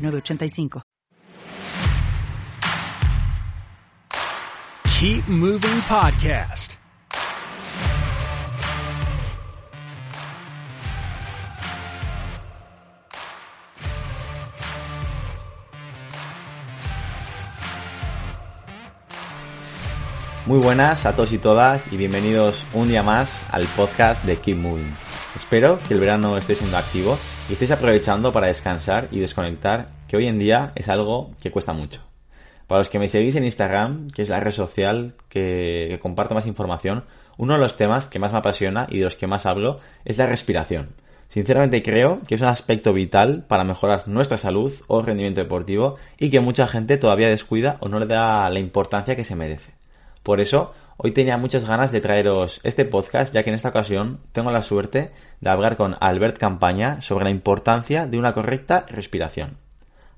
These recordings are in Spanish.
985. Keep Moving Podcast. Muy buenas a todos y todas y bienvenidos un día más al podcast de Keep Moving. Espero que el verano esté siendo activo y estéis aprovechando para descansar y desconectar, que hoy en día es algo que cuesta mucho. Para los que me seguís en Instagram, que es la red social que, que comparto más información, uno de los temas que más me apasiona y de los que más hablo es la respiración. Sinceramente creo que es un aspecto vital para mejorar nuestra salud o rendimiento deportivo y que mucha gente todavía descuida o no le da la importancia que se merece. Por eso, Hoy tenía muchas ganas de traeros este podcast, ya que en esta ocasión tengo la suerte de hablar con Albert Campaña sobre la importancia de una correcta respiración.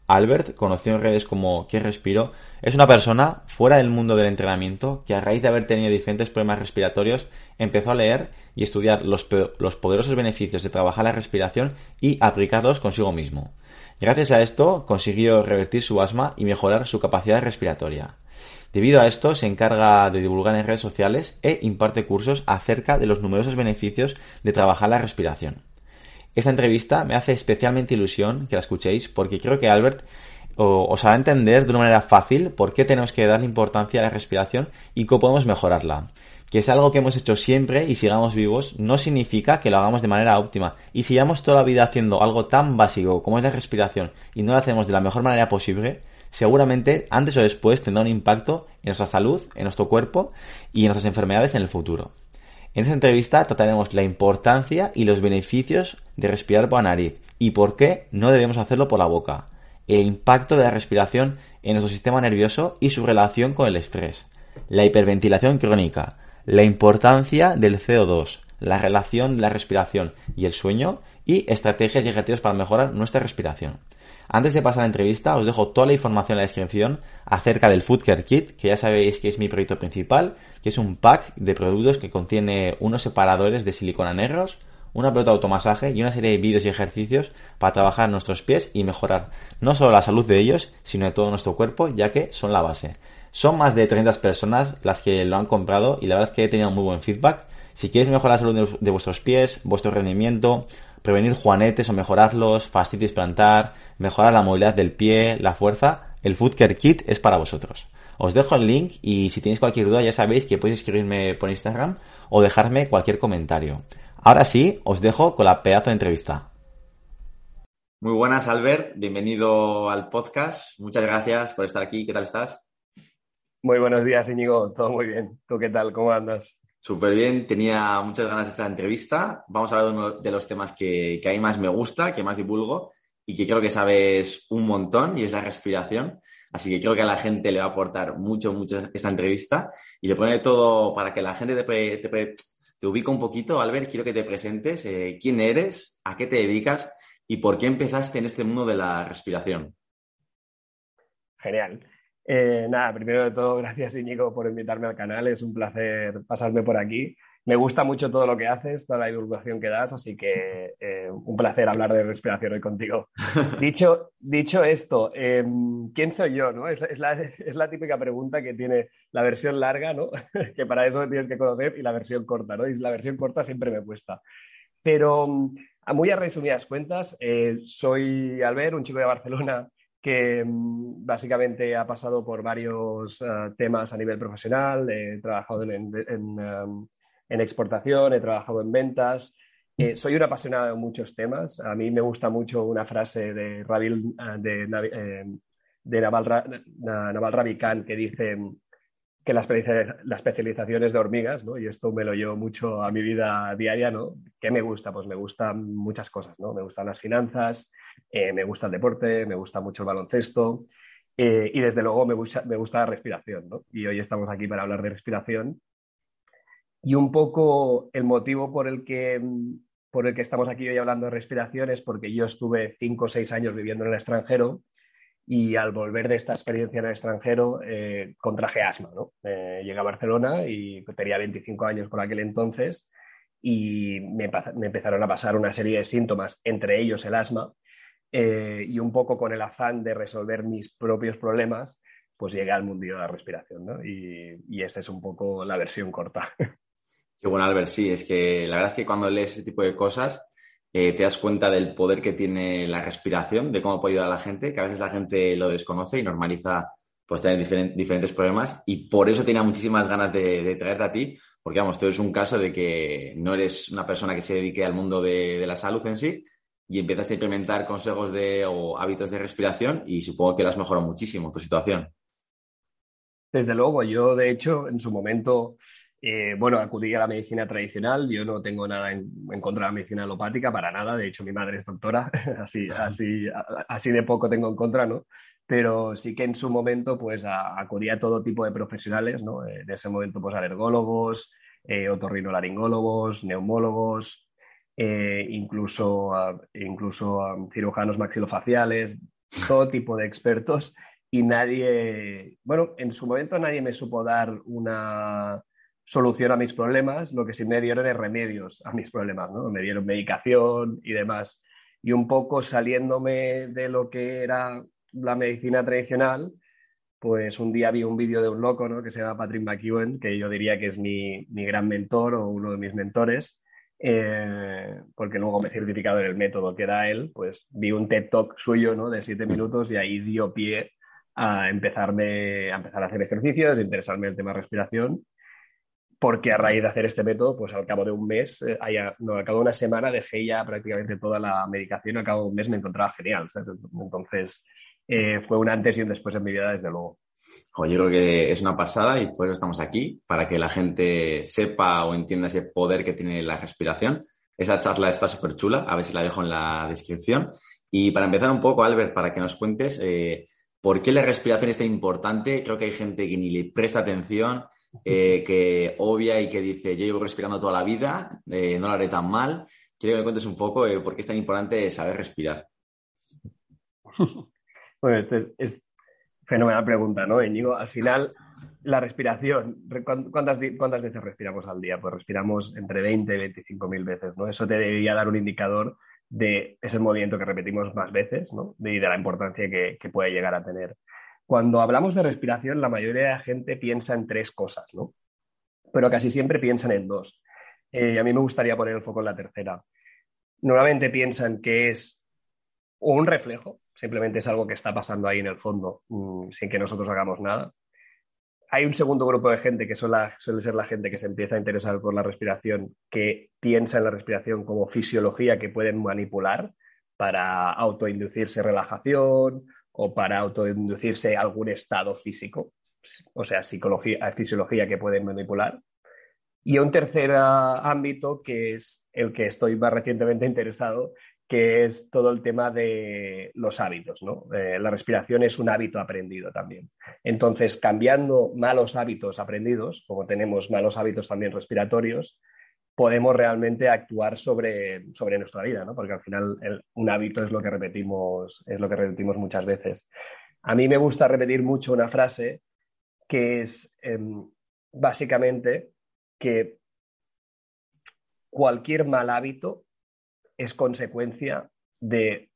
Albert, conocido en redes como Que Respiro, es una persona fuera del mundo del entrenamiento que a raíz de haber tenido diferentes problemas respiratorios empezó a leer y estudiar los, los poderosos beneficios de trabajar la respiración y aplicarlos consigo mismo. Gracias a esto consiguió revertir su asma y mejorar su capacidad respiratoria. Debido a esto, se encarga de divulgar en redes sociales e imparte cursos acerca de los numerosos beneficios de trabajar la respiración. Esta entrevista me hace especialmente ilusión que la escuchéis porque creo que Albert os hará entender de una manera fácil por qué tenemos que darle importancia a la respiración y cómo podemos mejorarla. Que es algo que hemos hecho siempre y sigamos vivos no significa que lo hagamos de manera óptima. Y si llevamos toda la vida haciendo algo tan básico como es la respiración y no lo hacemos de la mejor manera posible, seguramente antes o después tendrá un impacto en nuestra salud, en nuestro cuerpo y en nuestras enfermedades en el futuro. En esta entrevista trataremos la importancia y los beneficios de respirar por la nariz y por qué no debemos hacerlo por la boca, el impacto de la respiración en nuestro sistema nervioso y su relación con el estrés, la hiperventilación crónica, la importancia del CO2, la relación de la respiración y el sueño y estrategias y ejercicios para mejorar nuestra respiración. Antes de pasar a la entrevista, os dejo toda la información en la descripción acerca del Food Care Kit, que ya sabéis que es mi proyecto principal, que es un pack de productos que contiene unos separadores de silicona negros, una pelota de automasaje y una serie de vídeos y ejercicios para trabajar nuestros pies y mejorar no solo la salud de ellos, sino de todo nuestro cuerpo, ya que son la base. Son más de 30 personas las que lo han comprado y la verdad es que he tenido muy buen feedback. Si quieres mejorar la salud de vuestros pies, vuestro rendimiento, prevenir juanetes o mejorarlos, fastitis plantar, mejorar la movilidad del pie, la fuerza, el Food Care Kit es para vosotros. Os dejo el link y si tenéis cualquier duda ya sabéis que podéis escribirme por Instagram o dejarme cualquier comentario. Ahora sí, os dejo con la pedazo de entrevista. Muy buenas, Albert. Bienvenido al podcast. Muchas gracias por estar aquí. ¿Qué tal estás? Muy buenos días, Íñigo. Todo muy bien. ¿Tú qué tal? ¿Cómo andas? Súper bien, tenía muchas ganas de esta entrevista. Vamos a hablar de uno de los temas que, que a mí más me gusta, que más divulgo y que creo que sabes un montón y es la respiración. Así que creo que a la gente le va a aportar mucho, mucho esta entrevista. Y le pone todo para que la gente te, te, te ubique un poquito. Albert, quiero que te presentes eh, quién eres, a qué te dedicas y por qué empezaste en este mundo de la respiración. Genial. Eh, nada, primero de todo, gracias Íñigo por invitarme al canal. Es un placer pasarme por aquí. Me gusta mucho todo lo que haces, toda la divulgación que das, así que eh, un placer hablar de respiración hoy contigo. dicho, dicho esto, em, ¿quién soy yo? No? Es, la, es, la, típica pregunta que tiene la versión larga, ¿no? que para eso tienes que conocer, y la versión corta. ¿no? Y la versión corta siempre me cuesta. Pero a muy a resumidas cuentas, eh, soy Albert, un chico de Barcelona que mm, básicamente ha pasado por varios eh, temas a nivel profesional. He trabajado en, em, en, exportación, he trabajado en ventas. Eh, soy un apasionado de muchos temas. A mí me gusta mucho una frase de, Rabil, eh, de, de Naval, Naval Ravikant que dice que la, especialización es de hormigas, ¿no? Y esto me lo llevo mucho a mi vida diaria, ¿no? ¿Qué me gusta? Pues me gustan muchas cosas, ¿no? Me gustan las finanzas, eh, me gusta el deporte, me gusta mucho el baloncesto eh, y desde luego me gusta, me gusta la respiración, ¿no? Y hoy estamos aquí para hablar de respiración. Y un poco el motivo por el que, por el que estamos aquí hoy hablando de respiración es porque yo estuve cinco o seis años viviendo en el extranjero y al volver de esta experiencia en el extranjero eh, contraje asma. ¿no? Eh, llegué a Barcelona y tenía 25 años por aquel entonces y me, empezaron a pasar una serie de síntomas, entre ellos el asma, eh, y un poco con el afán de resolver mis propios problemas, pues llegué al mundillo de la respiración. ¿no? Y, y esa es un poco la versión corta. Qué bueno, Albert, sí, es que la verdad es que cuando lees ese tipo de cosas eh, te das cuenta del poder que tiene la respiración, de cómo puede ayudar a la gente, que a veces la gente lo desconoce y normaliza pues tener diferentes problemas y por eso tenía muchísimas ganas de, traerte a ti, porque vamos, tú eres un caso de que no eres una persona que se dedique al mundo de, la salud en sí y empiezas a implementar consejos de, o hábitos de respiración y supongo que lo has mejorado muchísimo tu situación. Desde luego, yo de hecho en su momento eh, bueno, acudí a la medicina tradicional. Yo no tengo nada en, contra de la medicina alopática, para nada. De hecho, mi madre es doctora, así, así, así de poco tengo en contra, ¿no? Pero sí que en su momento, pues, acudí a todo tipo de profesionales, ¿no? En ese momento, pues, alergólogos, eh, otorrinolaringólogos, neumólogos, eh, incluso, incluso cirujanos maxilofaciales, todo tipo de expertos. Y nadie, bueno, en su momento nadie me supo dar una solución a mis problemas, lo que sí me dieron es remedios a mis problemas, ¿no? Me dieron medicación y demás. Y un poco saliéndome de lo que era la medicina tradicional, pues un día vi un vídeo de un loco, ¿no? Que se llama Patrick McEwen, que yo diría que es mi, gran mentor o uno de mis mentores, eh, porque luego me he certificado en el método que era él, pues vi un TED Talk suyo, ¿no? De siete minutos y ahí dio pie a empezarme a empezar a hacer ejercicios, a interesarme en el tema respiración porque a raíz de hacer este método, pues al cabo de un mes, eh, no, al cabo de una semana dejé ya prácticamente toda la medicación, al cabo de un mes me encontraba genial. Entonces, eh, fue un antes y un después en mi vida, desde luego. yo creo que es una pasada y por eso estamos aquí, para que la gente sepa o entienda ese poder que tiene la respiración. Esa charla está súper chula, a ver si la dejo en la descripción. Y para empezar un poco, Albert, para que nos cuentes eh, por qué la respiración es tan importante. Creo que hay gente que ni le presta atención eh, que obvia y que dice, yo llevo respirando toda la vida, eh, no lo haré tan mal. Quiero que me cuentes un poco eh, por qué es tan importante saber respirar. bueno, esta es, fenomenal pregunta, ¿no, Íñigo? Al final, la respiración, ¿cuántas, ¿cuántas veces respiramos al día? Pues respiramos entre 20 y 25 mil veces, ¿no? Eso te debería dar un indicador de ese movimiento que repetimos más veces, ¿no? Y de la importancia que puede llegar a tener. Cuando hablamos de respiración, la mayoría de la gente piensa en tres cosas, ¿no? Pero casi siempre piensan en dos. Eh, a mí me gustaría poner el foco en la tercera. Normalmente piensan que es un reflejo, simplemente es algo que está pasando ahí en el fondo mm, sin que nosotros hagamos nada. Hay un segundo grupo de gente que suele, suele ser la gente que se empieza a interesar por la respiración, que piensa en la respiración como fisiología que pueden manipular para autoinducirse relajación o para autoinducirse algún estado físico, o sea, psicología, fisiología que pueden manipular. Y un tercer ah, ámbito que es el que estoy más recientemente interesado, que es todo el tema de los hábitos. ¿no? Eh, la respiración es un hábito aprendido también. Entonces, cambiando malos hábitos aprendidos, como tenemos malos hábitos también respiratorios, podemos realmente actuar sobre, sobre nuestra vida, ¿no? Porque al final un hábito es lo que repetimos, es lo que repetimos muchas veces. A mí me gusta repetir mucho una frase que es em, básicamente que cualquier mal hábito es consecuencia de,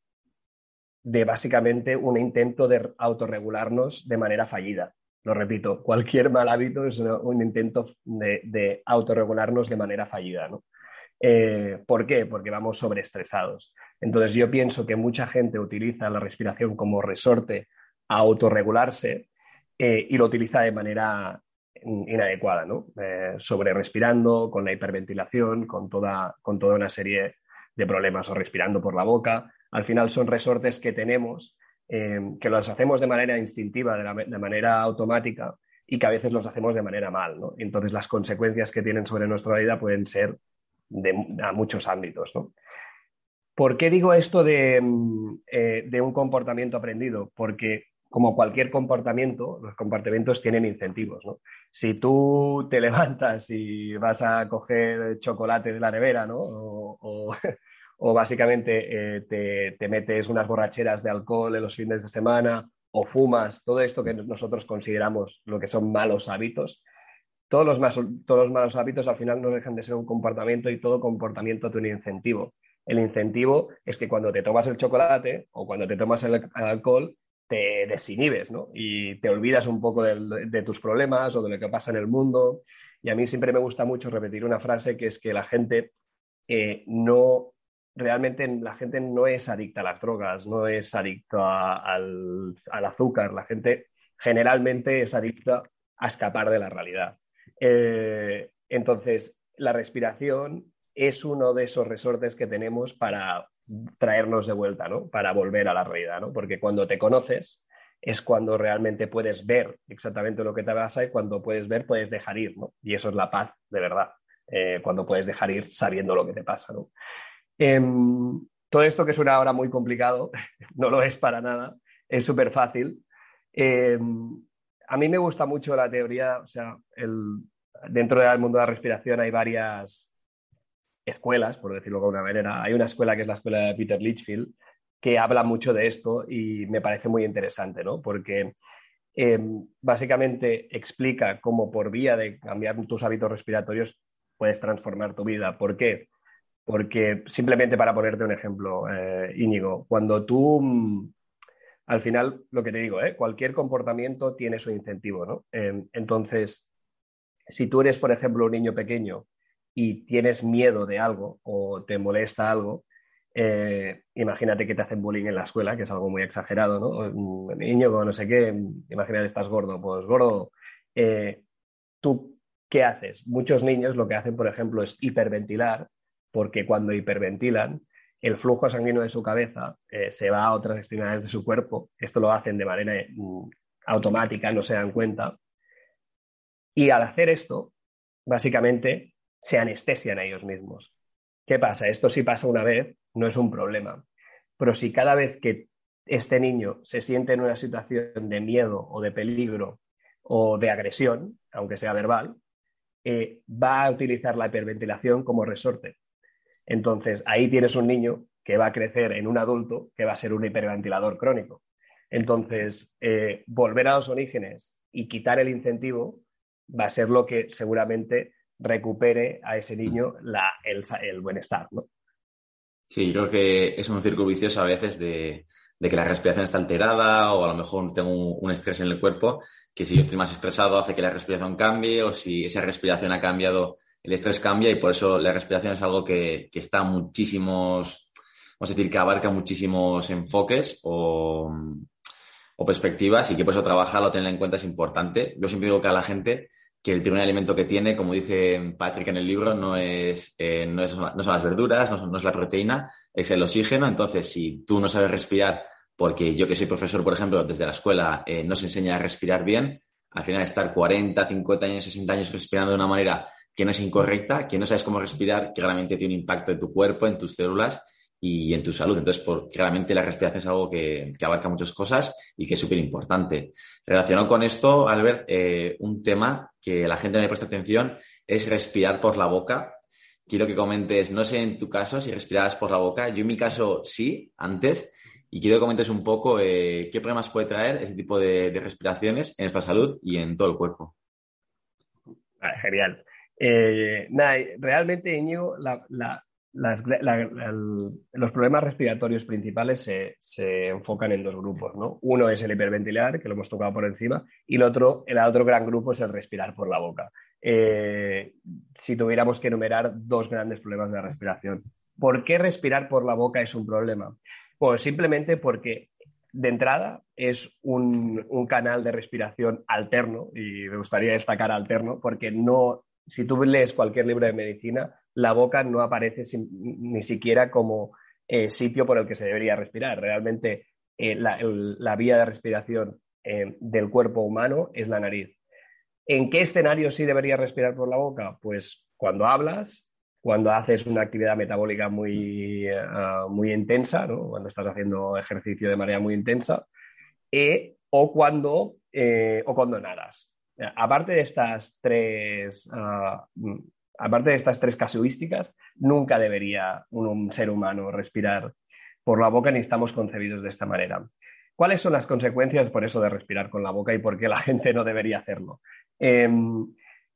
de básicamente un intento de autorregularnos de manera fallida. Lo repito, cualquier mal hábito es un intento de, autorregularnos de manera fallida. ¿no? Eh, ¿Por qué? Porque vamos sobreestresados. Entonces yo pienso que mucha gente utiliza la respiración como resorte a autorregularse eh, y lo utiliza de manera inadecuada, ¿no? Eh, sobre respirando, con la hiperventilación, con toda, con toda una serie de problemas o respirando por la boca. Al final son resortes que tenemos eh, que los hacemos de manera instintiva, de, manera automática, y que a veces los hacemos de manera mal. ¿no? Entonces las consecuencias que tienen sobre nuestra vida pueden ser de, a muchos ámbitos. ¿Por qué digo esto de, eh, de, un comportamiento aprendido? Porque como cualquier comportamiento, los comportamientos tienen incentivos. Si tú te levantas y vas a coger chocolate de la nevera, ¿no? o, básicamente eh, te, te metes unas borracheras de alcohol en los fines de semana o fumas, todo esto que nosotros consideramos lo que son malos hábitos, todos los, todos los malos hábitos al final no dejan de ser un comportamiento y todo comportamiento tiene un incentivo. El incentivo es que cuando te tomas el chocolate o cuando te tomas el alcohol, te desinhibes ¿no? y te olvidas un poco de, tus problemas o de lo que pasa en el mundo. Y a mí siempre me gusta mucho repetir una frase que es que la gente eh, no realmente la gente no es adicta a las drogas, no es adicta al, azúcar, la gente generalmente es adicta a escapar de la realidad. Eh, entonces, la respiración es uno de esos resortes que tenemos para traernos de vuelta, ¿no? Para volver a la realidad, ¿no? Porque cuando te conoces es cuando realmente puedes ver exactamente lo que te pasa y cuando puedes ver puedes dejar ir, ¿no? Y eso es la paz, de verdad. Eh, cuando puedes dejar ir sabiendo lo que te pasa, ¿no? Em, todo esto que suena ahora muy complicado, no lo es para nada, es súper fácil. Em, a mí me gusta mucho la teoría, o sea, dentro del mundo de la respiración hay varias escuelas, por decirlo de alguna manera. Hay una escuela que es la escuela de Peter Litchfield, que habla mucho de esto y me parece muy interesante, ¿no? Porque em, básicamente explica cómo por vía de cambiar tus hábitos respiratorios puedes transformar tu vida. ¿Por qué? Porque simplemente para ponerte un ejemplo, eh, Íñigo, cuando tú, mm, al final, lo que te digo, ¿eh? cualquier comportamiento tiene su incentivo, ¿no? Em, entonces, si tú eres, por ejemplo, un niño pequeño y tienes miedo de algo o te molesta algo, eh, imagínate que te hacen bullying en la escuela, que es algo muy exagerado, ¿no? Niño con no sé qué, imagínate estás gordo, pues gordo, ¿tú qué haces? Muchos niños lo que hacen, por ejemplo, es hiperventilar porque cuando hiperventilan, el flujo sanguíneo de su cabeza eh, se va a otras extremidades de su cuerpo. Esto lo hacen de manera mm, automática, no se dan cuenta. Y al hacer esto, básicamente se anestesian a ellos mismos. ¿Qué pasa? Esto si pasa una vez, no es un problema. Pero si cada vez que este niño se siente en una situación de miedo o de peligro o de agresión, aunque sea verbal, eh, va a utilizar la hiperventilación como resorte. Entonces, ahí tienes un niño que va a crecer en un adulto que va a ser un hiperventilador crónico. Entonces, eh, volver a los orígenes y quitar el incentivo va a ser lo que seguramente recupere a ese niño el, el, bienestar. ¿no? Sí, yo creo que es un círculo vicioso a veces de, que la respiración está alterada o a lo mejor tengo un, estrés en el cuerpo, que si yo estoy más estresado hace que la respiración cambie o si esa respiración ha cambiado el estrés cambia y por eso la respiración es algo que, que está muchísimos, vamos a decir, que abarca muchísimos enfoques o, perspectivas y que por eso trabajarlo, tenerlo en cuenta es importante. Yo siempre digo que a la gente que el primer alimento que tiene, como dice Patrick en el libro, no, es, eh, no, es, no son las verduras, no, no, es la proteína, es el oxígeno. Entonces, si tú no sabes respirar, porque yo que soy profesor, por ejemplo, desde la escuela, eh, no se enseña a respirar bien, al final estar 40, 50 años, 60 años respirando de una manera que no es incorrecta, que no sabes cómo respirar, que realmente tiene un impacto en tu cuerpo, en tus células y en tu salud. Entonces, por, claramente la respiración es algo que, abarca muchas cosas y que es súper importante. Relacionado con esto, Albert, eh, un tema que la gente no le presta atención es respirar por la boca. Quiero que comentes, no sé en tu caso si respirabas por la boca, yo en mi caso sí, antes, y quiero que comentes un poco eh, qué problemas puede traer este tipo de, respiraciones en nuestra salud y en todo el cuerpo. Genial. Eh, nada, realmente, Íñigo, los problemas respiratorios principales se, enfocan en dos grupos. ¿no? Uno es el hiperventilar, que lo hemos tocado por encima, y el otro, el otro gran grupo es el respirar por la boca. Eh, si tuviéramos que enumerar dos grandes problemas de respiración. ¿Por qué respirar por la boca es un problema? Pues simplemente porque de entrada es un, un, canal de respiración alterno, y me gustaría destacar alterno, porque no si tú lees cualquier libro de medicina, la boca no aparece ni siquiera como eh, sitio por el que se debería respirar. Realmente eh, la, vía de respiración eh, del cuerpo humano es la nariz. ¿En qué escenario sí deberías respirar por la boca? Pues cuando hablas, cuando haces una actividad metabólica muy, muy intensa, cuando estás haciendo ejercicio de manera muy intensa, o, cuando, o cuando nadas. Aparte de estas tres, ah, mm, aparte de estas tres casuísticas, nunca debería un, ser humano respirar por la boca ni estamos concebidos de esta manera. ¿Cuáles son las consecuencias por eso de respirar con la boca y por qué la gente no debería hacerlo? Em,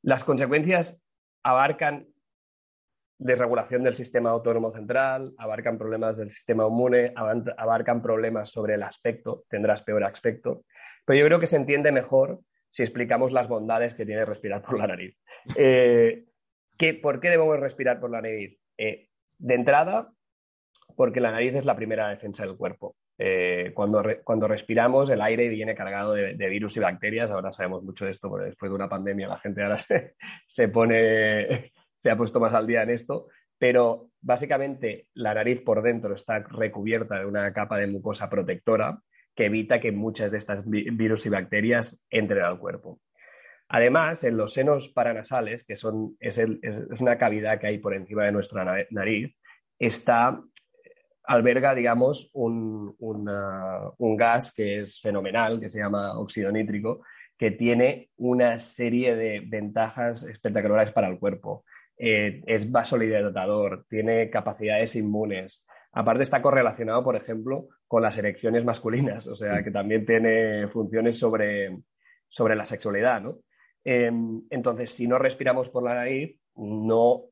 las consecuencias abarcan desregulación del sistema autónomo central, abarcan problemas del sistema inmune, abarcan problemas sobre el aspecto, tendrás peor aspecto, pero yo creo que se entiende mejor si explicamos las bondades que tiene respirar por la nariz. Eh, ¿Por qué debemos respirar por la nariz? Eh, de entrada, porque la nariz es la primera defensa del cuerpo. Eh, cuando, cuando, respiramos, el aire viene cargado de, virus y bacterias. Ahora sabemos mucho de esto, porque después de una pandemia la gente ahora se, pone, se ha puesto más al día en esto. Pero básicamente la nariz por dentro está recubierta de una capa de mucosa protectora que evita que muchas de estas virus y bacterias entren al cuerpo. Además, en los senos paranasales, que son, es, una cavidad que hay por encima de nuestra nariz, está alberga, digamos, un, gas que es fenomenal, que se llama óxido nítrico, que tiene una serie de ventajas espectaculares para el cuerpo. Eh, es vasodilatador, tiene capacidades inmunes. Aparte está correlacionado, por ejemplo, con las erecciones masculinas, o sea, que también tiene funciones sobre, sobre la sexualidad, ¿no? Em, entonces, si no respiramos por la nariz, no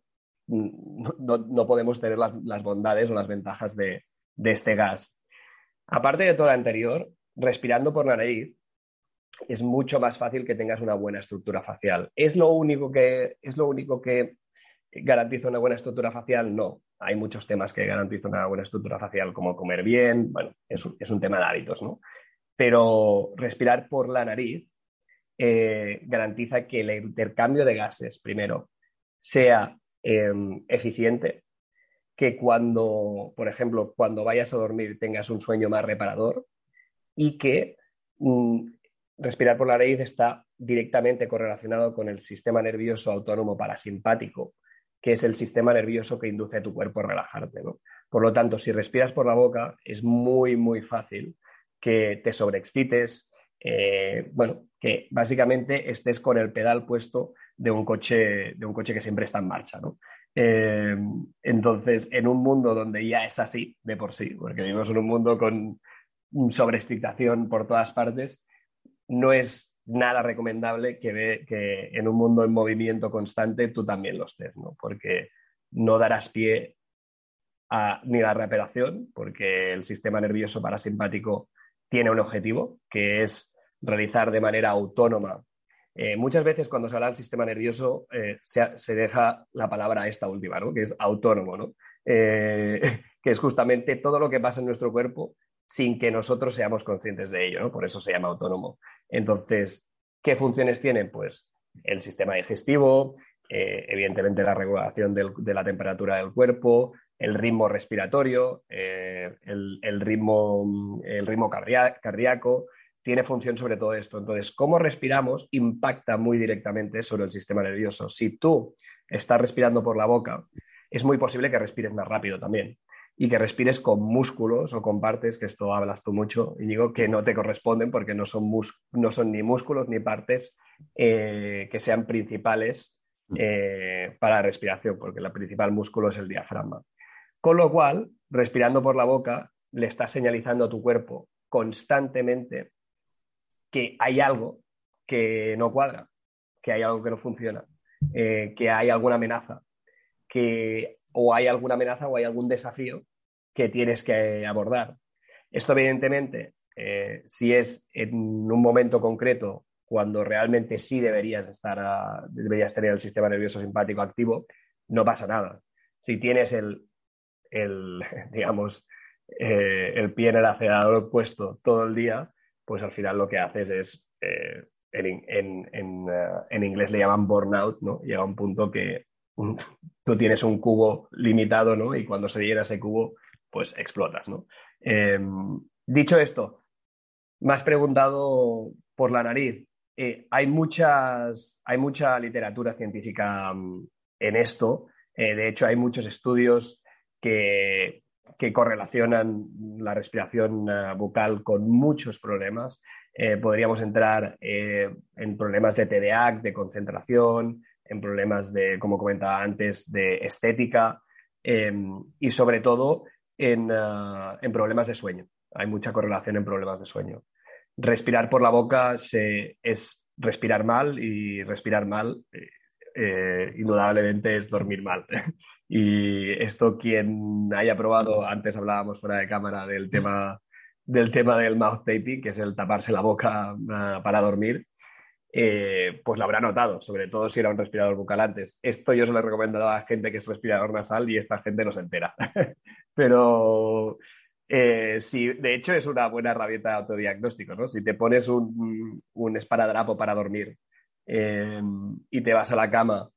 no, podemos tener las, bondades o las ventajas de, este gas. Aparte de todo lo anterior, respirando por la nariz es mucho más fácil que tengas una buena estructura facial. ¿Es lo único que, es lo único que garantiza una buena estructura facial? No. Hay muchos temas que garantizan una buena estructura facial, como comer bien, bueno, es un, tema de hábitos, ¿no? Pero respirar por la nariz eh, garantiza que el intercambio de gases, primero, sea Em, eficiente, que cuando, por ejemplo, cuando vayas a dormir tengas un sueño más reparador y que mm, respirar por la nariz está directamente correlacionado con el sistema nervioso autónomo parasimpático, que es el sistema nervioso que induce a tu cuerpo a relajarte. Por lo tanto, si respiras por la boca, es muy, muy fácil que te sobreexcites, eh, bueno, que básicamente estés con el pedal puesto de un coche, de un coche que siempre está en marcha, eh, entonces, en un mundo donde ya es así de por sí, porque vivimos en un mundo con sobreexcitación por todas partes, no es nada recomendable que, que en un mundo en movimiento constante tú también lo estés, ¿no? Porque no darás pie a, ni a la reparación, porque el sistema nervioso parasimpático tiene un objetivo, que es realizar de manera autónoma. Eh, muchas veces cuando se habla del sistema nervioso eh, se, deja la palabra esta última, ¿no? que es autónomo, ¿no? Eh, que es justamente todo lo que pasa en nuestro cuerpo sin que nosotros seamos conscientes de ello, ¿no? por eso se llama autónomo. Entonces, ¿qué funciones tiene? Pues el sistema digestivo, evidentemente la regulación de la temperatura del cuerpo, el ritmo respiratorio, el, ritmo, el ritmo cardíaco, tiene función sobre todo esto. Entonces, cómo respiramos impacta muy directamente sobre el sistema nervioso. Si tú estás respirando por la boca, es muy posible que respires más rápido también y que respires con músculos o con partes, que esto hablas tú mucho, y digo que no te corresponden porque no son, no son ni músculos ni partes eh, que sean principales eh, para la respiración, porque el principal músculo es el diafragma. Con lo cual, respirando por la boca, le estás señalizando a tu cuerpo constantemente que hay algo que no cuadra, que hay algo que no funciona, eh, que hay alguna amenaza, que o hay alguna amenaza o hay algún desafío que tienes que abordar. Esto, evidentemente, eh, si es en un momento concreto, cuando realmente sí deberías estar deberías tener el sistema nervioso simpático activo, no pasa nada. Si tienes el, el digamos, eh, el pie en el acelerador puesto todo el día, pues al final lo que haces es, eh, en, eh, en, inglés le llaman burnout, ¿no? Llega un punto que tú tienes un cubo limitado, ¿no? Y cuando se llena ese cubo, pues explotas, ¿no? Em, dicho esto, me has preguntado por la nariz. hay, muchas, hay mucha literatura científica mm, en esto. de hecho, hay muchos estudios que, que correlacionan la respiración bucal con muchos problemas. podríamos entrar en problemas de TDAH, de concentración, en problemas de, como comentaba antes, de estética em, y sobre todo en, ah, en, problemas de sueño. Hay mucha correlación en problemas de sueño. Respirar por la boca es respirar mal y respirar mal eh, eh, indudablemente es dormir mal. y esto quien haya probado, antes hablábamos fuera de cámara del tema del tema del mouth taping, que es el taparse la boca ah, para dormir, eh, pues lo habrá notado, sobre todo si era un respirador bucal antes. Esto yo se lo he recomendado a la gente que es respirador nasal y esta gente no se entera. Pero eh, sí, de hecho es una buena herramienta de autodiagnóstico, ¿no? Si te pones un, esparadrapo para dormir eh, y te vas a la cama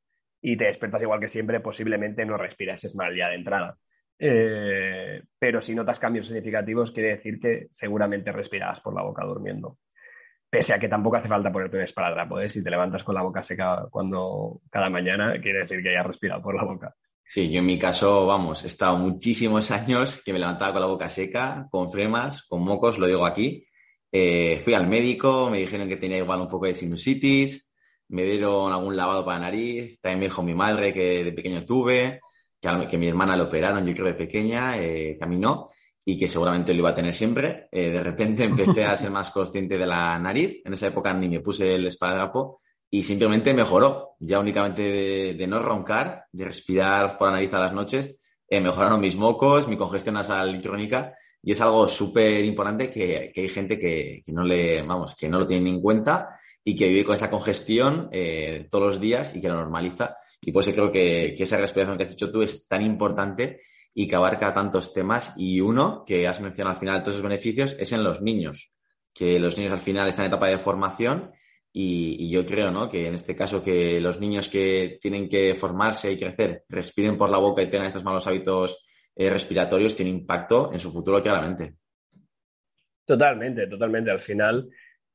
y te despiertas igual que siempre, posiblemente no respiras mal ya de entrada. pero si notas cambios significativos, quiere decir que seguramente respirabas por la boca durmiendo. Pese a que tampoco hace falta ponerte un esparadrapo, ¿eh? Si te levantas con la boca seca cuando cada mañana, quiere decir que hayas respirado por la boca. Sí, yo en mi caso, vamos, he estado muchísimos años que me levantaba con la boca seca, con fremas, con mocos, lo digo aquí. Eh, fui al médico, me dijeron que tenía igual un poco de sinusitis, me dieron algún lavado para la nariz, también me dijo mi madre que de pequeño tuve, que, que mi hermana le operaron, yo creo de pequeña, eh, caminó y que seguramente lo iba a tener siempre. Eh, de repente empecé a ser más consciente de la nariz. En esa época ni me puse el esparadrapo y simplemente mejoró. Ya únicamente de, no roncar, de respirar por la nariz a las noches, eh, mejoraron mis mocos, mi congestión nasal crónica y es algo súper importante que, hay gente que, no le, vamos, que no lo tiene en cuenta y que vive con esa congestión eh, todos los días y que lo normaliza. Y por eso creo que, que esa respiración que has dicho tú es tan importante y que abarca tantos temas. Y uno que has mencionado al final todos esos beneficios es en los niños, que los niños al final están en etapa de formación y, yo creo ¿no? que en este caso que los niños que tienen que formarse y crecer respiren por la boca y tengan estos malos hábitos eh, respiratorios tiene impacto en su futuro claramente. Totalmente, totalmente. Al final,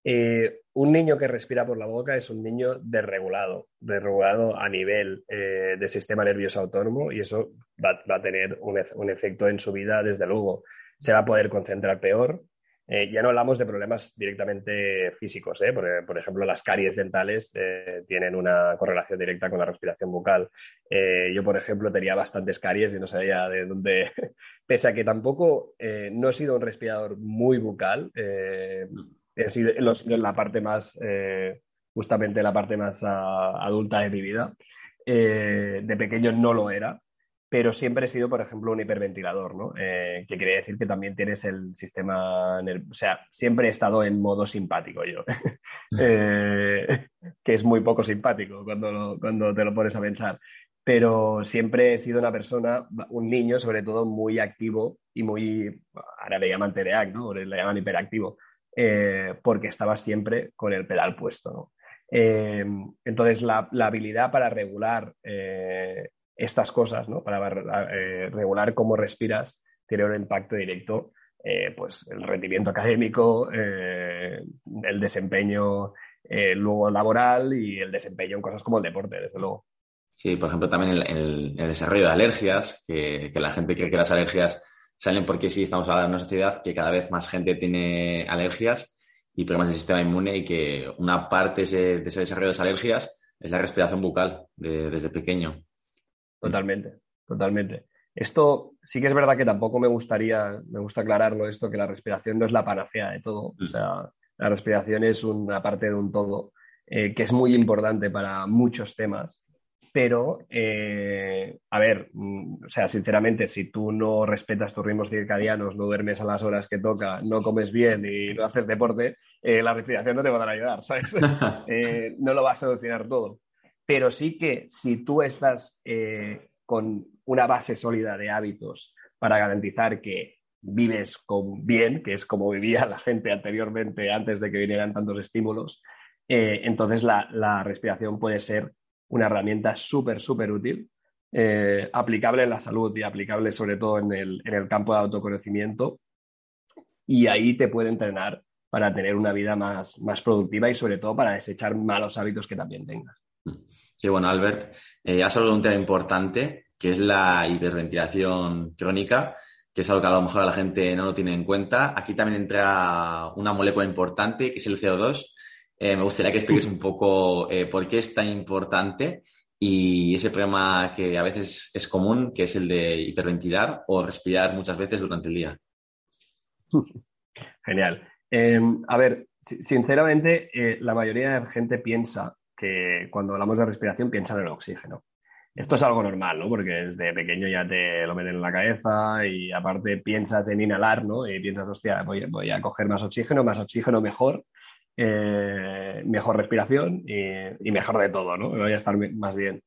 eh, un niño que respira por la boca es un niño desregulado, desregulado a nivel eh, de sistema nervioso autónomo y eso va, a tener un, efecto en su vida, desde luego. Se va a poder concentrar peor. Eh, ya no hablamos de problemas directamente físicos, por, por, ejemplo, las caries dentales tienen una correlación directa con la respiración bucal. yo, por ejemplo, tenía bastantes caries y no sabía de dónde, pese a que tampoco no he sido un respirador muy bucal en la parte más, eh, justamente la parte más ah, adulta de mi vida. Eh, de pequeño no lo era, pero siempre he sido, por ejemplo, un hiperventilador, ¿no? Eh, que quiere decir que también tienes el sistema, o sea, siempre he estado en modo simpático yo, que es muy poco simpático cuando, cuando te lo pones a pensar. Pero siempre he sido una persona, un niño sobre todo, muy activo y muy, ahora le llaman TDAH, ¿no? Le llaman hiperactivo eh, porque estaba siempre con el pedal puesto. Eh, entonces, la, habilidad para regular eh, estas cosas, ¿no? para regular cómo respiras, tiene un impacto directo, pues el rendimiento académico, el desempeño luego laboral y el desempeño en cosas como el deporte, desde luego. Sí, por ejemplo, también el, el desarrollo de alergias, que, que la gente cree que las alergias salen porque sí estamos hablando de una sociedad que cada vez más gente tiene alergias y problemas del sistema inmune y que una parte de ese desarrollo de esas alergias es la respiración bucal desde pequeño. Totalmente, totalmente. Esto sí que es verdad que tampoco me gustaría, me gusta aclararlo esto, que la respiración no es la panacea de todo. O mm. sea, la respiración es una parte de un todo eh, que es muy importante para muchos temas pero, eh, a ver, mm, o sea, sinceramente, si tú no respetas tus ritmos circadianos, no duermes a las horas que toca, no comes bien y no haces deporte, eh, la respiración no te va a ayudar, ¿sabes? Eh, no lo va a solucionar todo. Pero sí que si tú estás con una base sólida de hábitos para garantizar que vives con bien, que es como vivía la gente anteriormente antes de que vinieran tantos estímulos, entonces la respiración puede ser una herramienta súper, súper útil, eh, aplicable en la salud y aplicable sobre todo en el, campo de autoconocimiento. Y ahí te puede entrenar para tener una vida más, más productiva y sobre todo para desechar malos hábitos que también tengas. Sí, bueno, Albert, eh, has hablado de un tema importante que es la hiperventilación crónica, que es algo que a lo mejor la gente no lo tiene en cuenta. Aquí también entra una molécula importante, que es el CO2. Eh, me gustaría que expliques un poco eh, por qué es tan importante y ese problema que a veces es común, que es el de hiperventilar o respirar muchas veces durante el día. Genial. Em, a ver, sinceramente, eh, la mayoría de la gente piensa que cuando hablamos de respiración piensan en el oxígeno. Esto es algo normal, ¿no? Porque desde pequeño ya te lo meten en la cabeza y aparte piensas en inhalar, ¿no? Y piensas, hostia, voy, a coger más oxígeno, más oxígeno mejor, eh, mejor respiración y, mejor de todo, ¿no? Voy a estar más bien.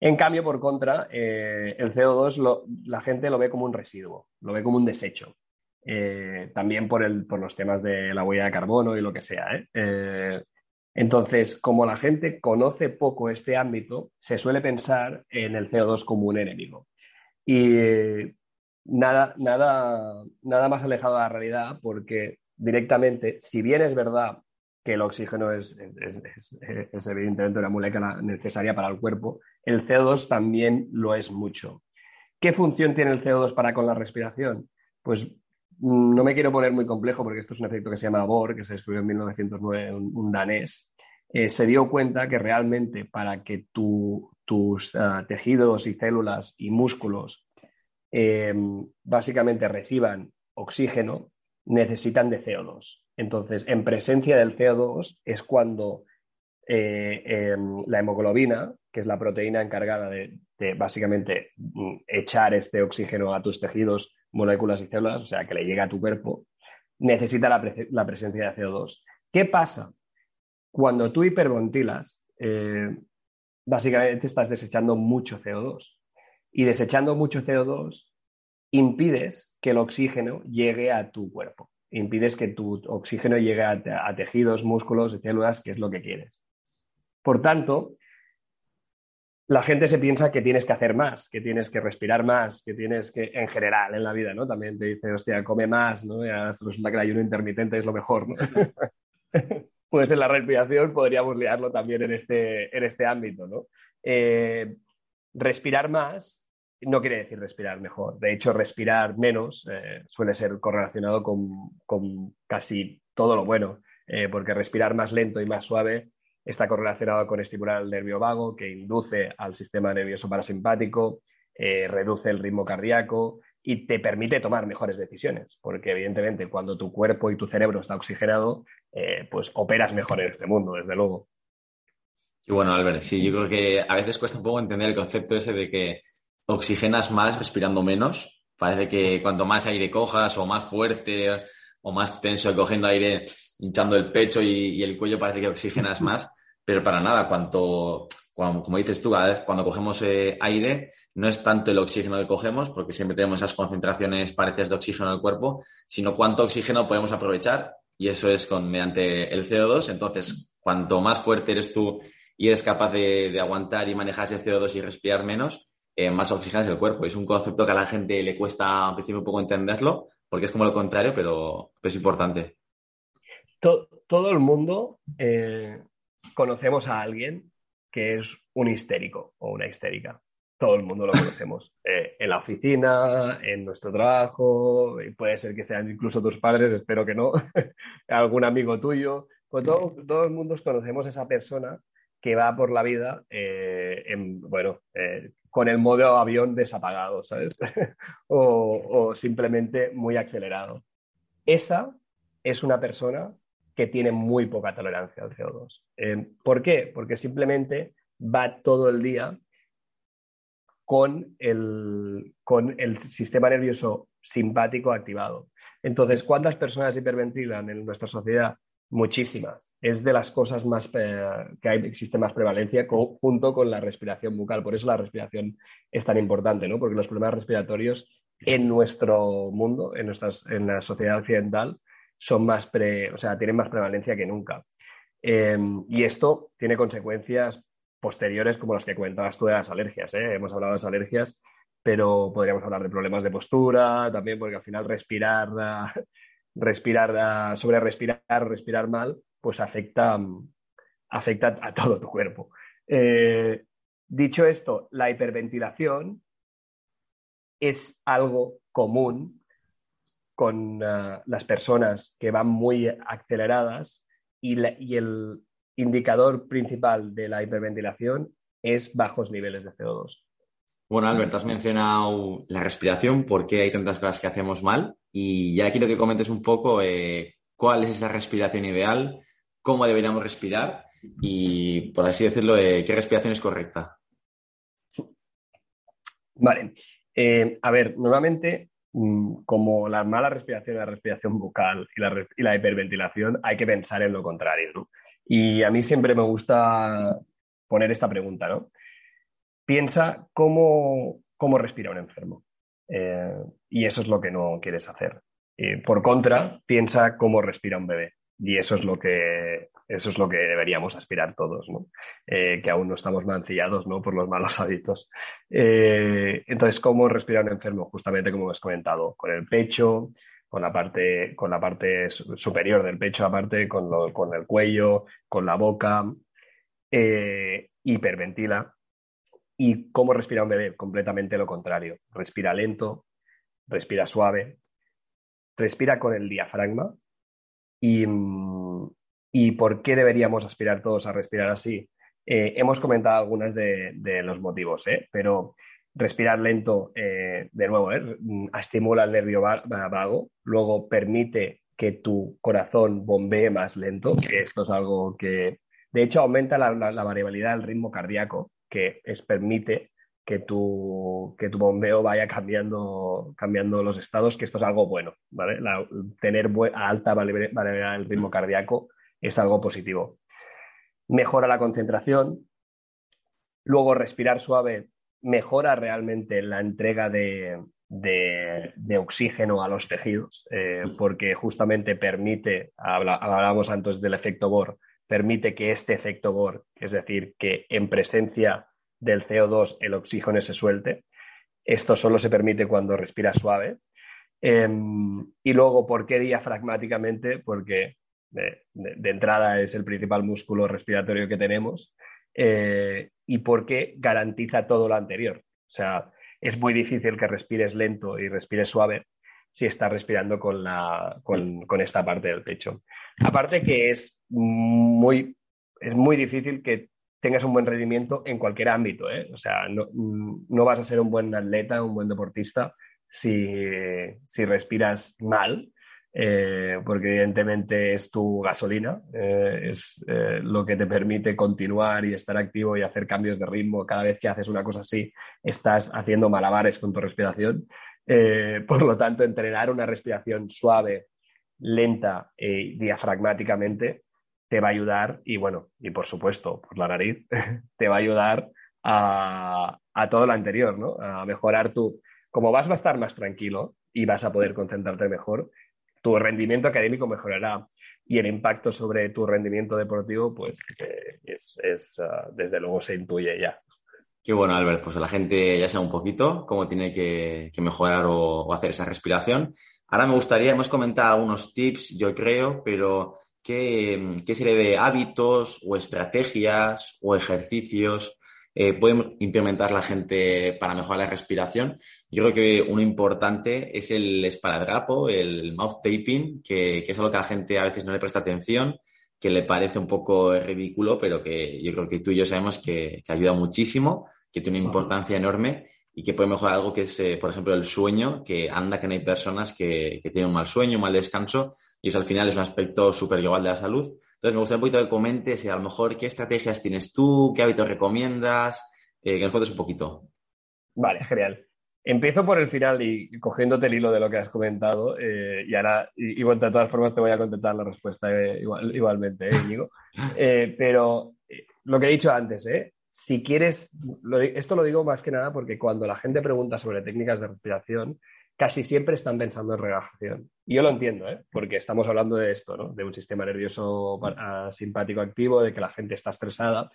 En cambio, por contra, eh, el CO2 la gente lo ve como un residuo, lo ve como un desecho. Eh, también por, el, por, los temas de la huella de carbono y lo que sea. Entonces, como la gente conoce poco este ámbito, se suele pensar en el CO2 como un enemigo. Y nada, nada, nada más alejado de la realidad, porque directamente, si bien es verdad que el oxígeno es, evidentemente una molécula necesaria para el cuerpo, el CO2 también lo es mucho. ¿Qué función tiene el CO2 para con la respiración? Pues Mm, no me quiero poner muy complejo porque esto es un efecto que se llama Bohr, que se descubrió en 1909, un, danés. Eh, se dio cuenta que realmente para que tus ah, tejidos y células y músculos em, básicamente reciban oxígeno, necesitan de CO2. Entonces, en presencia del CO2 es cuando eh, em, la hemoglobina, que es la proteína encargada de, básicamente mm, echar este oxígeno a tus tejidos moléculas y células, o sea, que le llega a tu cuerpo, necesita la, presencia de CO2. ¿Qué pasa? Cuando tú hiperventilas, eh, básicamente estás desechando mucho CO2. Y desechando mucho CO2, impides que el oxígeno llegue a tu cuerpo. Impides que tu oxígeno llegue a tejidos, músculos células, que es lo que quieres. Por tanto, la gente se piensa que tienes que hacer más, que tienes que respirar más, que tienes que, en general, en la vida, ¿no? También te dice, hostia, come más, ¿no? Ya resulta que el ayuno intermitente es lo mejor, ¿no? pues en la respiración podríamos liarlo también en este, en este ámbito, ¿no? Eh, respirar más no quiere decir respirar mejor. De hecho, respirar menos eh, suele ser correlacionado con, casi todo lo bueno, eh, porque respirar más lento y más suave está correlacionado con estimular el nervio vago, que induce al sistema nervioso parasimpático, eh, reduce el ritmo cardíaco y te permite tomar mejores decisiones, porque evidentemente cuando tu cuerpo y tu cerebro está oxigenado, pues operas mejor en este mundo, desde luego. Y bueno, Albert, sí, yo creo que a veces cuesta un poco entender el concepto ese de que oxigenas más respirando menos. Parece que cuanto más aire cojas o más fuerte o más tenso cogiendo aire, hinchando el pecho y el cuello, parece que oxigenas más pero para nada, cuanto, como dices tú, vez cuando cogemos eh, aire, no es tanto el oxígeno que cogemos, porque siempre tenemos esas concentraciones parecidas de oxígeno en el cuerpo, sino cuánto oxígeno podemos aprovechar, y eso es con, mediante el CO2. Entonces, cuanto más fuerte eres tú y eres capaz de, aguantar y manejar ese CO2 y respirar menos, eh, más oxígeno es el cuerpo. Es un concepto que a la gente le cuesta al principio un poco entenderlo, porque es como lo contrario, pero, es importante. Todo, el mundo eh, conocemos a alguien que es un histérico o una histérica. Todo el mundo lo conocemos. Eh, en la oficina, en nuestro trabajo, puede ser que sean incluso tus padres, espero que no, algún amigo tuyo. Pues todo, todo el mundo conocemos a esa persona que va por la vida, bueno, con el modo avión desapagado, ¿sabes? o, o simplemente muy acelerado. Esa es una persona que tiene muy poca tolerancia al CO2. Eh, ¿Por qué? Porque simplemente va todo el día con el, con el sistema nervioso simpático activado. Entonces, ¿cuántas personas hiperventilan en nuestra sociedad? Muchísimas. Es de las cosas más eh, que hay, existe más prevalencia junto con la respiración bucal. Por eso la respiración es tan importante, ¿no? Porque los problemas respiratorios en nuestro mundo, en, nuestras, en la sociedad occidental, son más pre, o sea, tienen más prevalencia que nunca. Em, y esto tiene consecuencias posteriores como las que comentabas tú de las alergias. ¿eh? Hemos hablado de las alergias, pero podríamos hablar de problemas de postura también, porque al final respirar respirar, sobre respirar respirar mal, pues afecta, afecta a todo tu cuerpo. Eh, dicho esto, la hiperventilación es algo común con uh, las personas que van muy aceleradas y, la, y, el indicador principal de la hiperventilación es bajos niveles de CO2. Bueno, Albert, has mencionado la respiración, por qué hay tantas cosas que hacemos mal y ya quiero que comentes un poco eh, cuál es esa respiración ideal, cómo deberíamos respirar y, por así decirlo, eh, qué respiración es correcta. Vale. Eh, a ver, normalmente, mm, como la mala respiración, la respiración bucal y la, y la hiperventilación, hay que pensar en lo contrario. ¿no? Y a mí siempre me gusta poner esta pregunta, ¿no? Piensa cómo, cómo respira un enfermo. Eh, y eso es lo que no quieres hacer. por contra, piensa cómo respira un bebé. Y eso es lo que, eso es lo que deberíamos aspirar todos. Eh, que aún no estamos mancillados ¿no? por los malos hábitos. Eh, entonces, ¿cómo respira un enfermo? Justamente como hemos comentado, con el pecho, con la parte, con la parte superior del pecho, aparte, con, con el cuello, con la boca. hiperventila, ¿Y cómo respira un bebé? Completamente lo contrario. Respira lento, respira suave, respira con el diafragma. ¿Y, y por qué deberíamos aspirar todos a respirar así? Eh, hemos comentado algunos de, los motivos, ¿eh? pero respirar lento, eh, de nuevo, estimula el nervio vago, luego permite que tu corazón bombee más lento, que esto es algo que, de hecho, aumenta la variabilidad del ritmo cardíaco que es, permite que tu, que tu bombeo vaya cambiando, cambiando los estados, que esto es algo bueno, ¿vale? tener alta variabilidad del ritmo cardíaco es algo positivo. Mejora la concentración, luego respirar suave mejora realmente la entrega de, de, oxígeno a los tejidos, eh, porque justamente permite, hablábamos antes del efecto Bohr, permite que este efecto Bohr, es decir, que en presencia del CO2 el oxígeno se suelte. Esto solo se permite cuando respira suave. Em, y luego, ¿por qué diafragmáticamente? Porque de, entrada es el principal músculo respiratorio que tenemos. Eh, y porque garantiza todo lo anterior. O sea, es muy difícil que respires lento y respires suave si estás respirando con, la, con, esta parte del pecho. Aparte que es muy, es muy difícil que tengas un buen rendimiento en cualquier ámbito. ¿eh? O sea, no, no, vas a ser un buen atleta, un buen deportista si, si respiras mal, eh, porque evidentemente es tu gasolina, eh, es lo que te permite continuar y estar activo y hacer cambios de ritmo. Cada vez que haces una cosa así, estás haciendo malabares con tu respiración. por lo tanto, entrenar una respiración suave, lenta y diafragmáticamente te va a ayudar, y bueno, y por supuesto, por la nariz, te va a ayudar a, todo lo anterior, ¿no? A mejorar tu... Como vas a estar más tranquilo y vas a poder concentrarte mejor, tu rendimiento académico mejorará y el impacto sobre tu rendimiento deportivo, pues eh, es, ah, desde luego se intuye ya. Qué bueno, Albert. Pues la gente ya sabe un poquito cómo tiene que, mejorar o, hacer esa respiración. Ahora me gustaría, hemos comentado algunos tips, yo creo, pero qué, serie de hábitos o estrategias o ejercicios eh, puede implementar la gente para mejorar la respiración. Yo creo que uno importante es el esparadrapo, el mouth taping, que, es algo que a la gente a veces no le presta atención, que le parece un poco ridículo, pero que yo creo que tú y yo sabemos que, ayuda muchísimo, que tiene una importancia enorme y que puede mejorar algo que es, eh, por ejemplo, el sueño, que anda que no hay personas que, que tienen un mal sueño, un mal descanso, y eso al final es un aspecto súper global de la salud. Entonces, me gustaría un poquito que comentes y a lo mejor qué estrategias tienes tú, qué hábitos recomiendas, eh, que nos cuentes un poquito. Vale, genial. Empiezo por el final y cogiéndote el hilo de lo que has comentado, eh, y ahora, y, bueno, de todas formas te voy a contestar la respuesta eh, igualmente, Íñigo. pero lo que he dicho antes, si quieres, esto lo digo más que nada porque cuando la gente pregunta sobre técnicas de respiración, casi siempre están pensando en relajación. Y yo lo entiendo, ¿eh? porque estamos hablando de esto, ¿no? de un sistema nervioso simpático activo, de que la gente está estresada.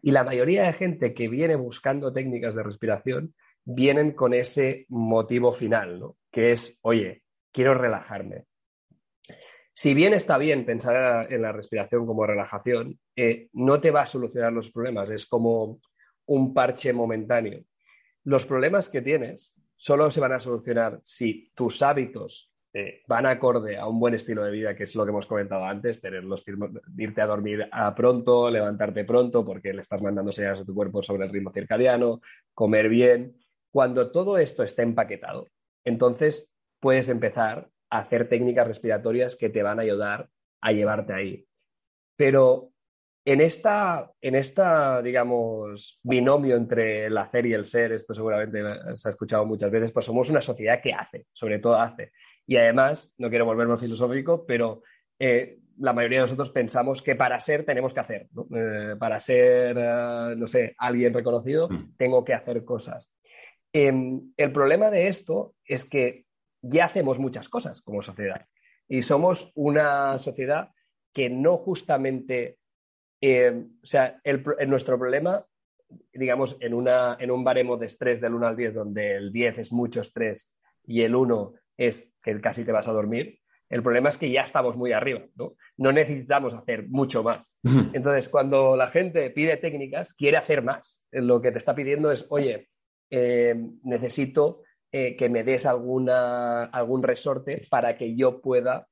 Y la mayoría de gente que viene buscando técnicas de respiración vienen con ese motivo final, ¿no? que es, oye, quiero relajarme. Si bien está bien pensar en la respiración como relajación, eh, no te va a solucionar los problemas, es como un parche momentáneo. Los problemas que tienes solo se van a solucionar si tus hábitos eh, van acorde a un buen estilo de vida, que es lo que hemos comentado antes, tener los, irte a dormir a pronto, levantarte pronto, porque le estás mandando señales a tu cuerpo sobre el ritmo circadiano, comer bien. Cuando todo esto esté empaquetado, entonces puedes empezar hacer técnicas respiratorias que te van a ayudar a llevarte ahí. Pero en esta, en esta, digamos, binomio entre el hacer y el ser, esto seguramente se ha escuchado muchas veces, pues somos una sociedad que hace, sobre todo hace. Y además, no quiero volverme filosófico, pero eh, la mayoría de nosotros pensamos que para ser tenemos que hacer. Eh, para ser, eh, no sé, alguien reconocido, mm. tengo que hacer cosas. Em, el problema de esto es que ya hacemos muchas cosas como sociedad. Y somos una sociedad que no justamente eh, o sea, nuestro problema, digamos, en, una, en un baremo de estrés del 1 al 10, donde el 10 es mucho estrés y el 1 es que casi te vas a dormir, el problema es que ya estamos muy arriba, ¿no? No necesitamos hacer mucho más. Entonces, cuando la gente pide técnicas, quiere hacer más. Lo que te está pidiendo es, oye, eh, necesito eh, que me des alguna, algún resorte para que yo pueda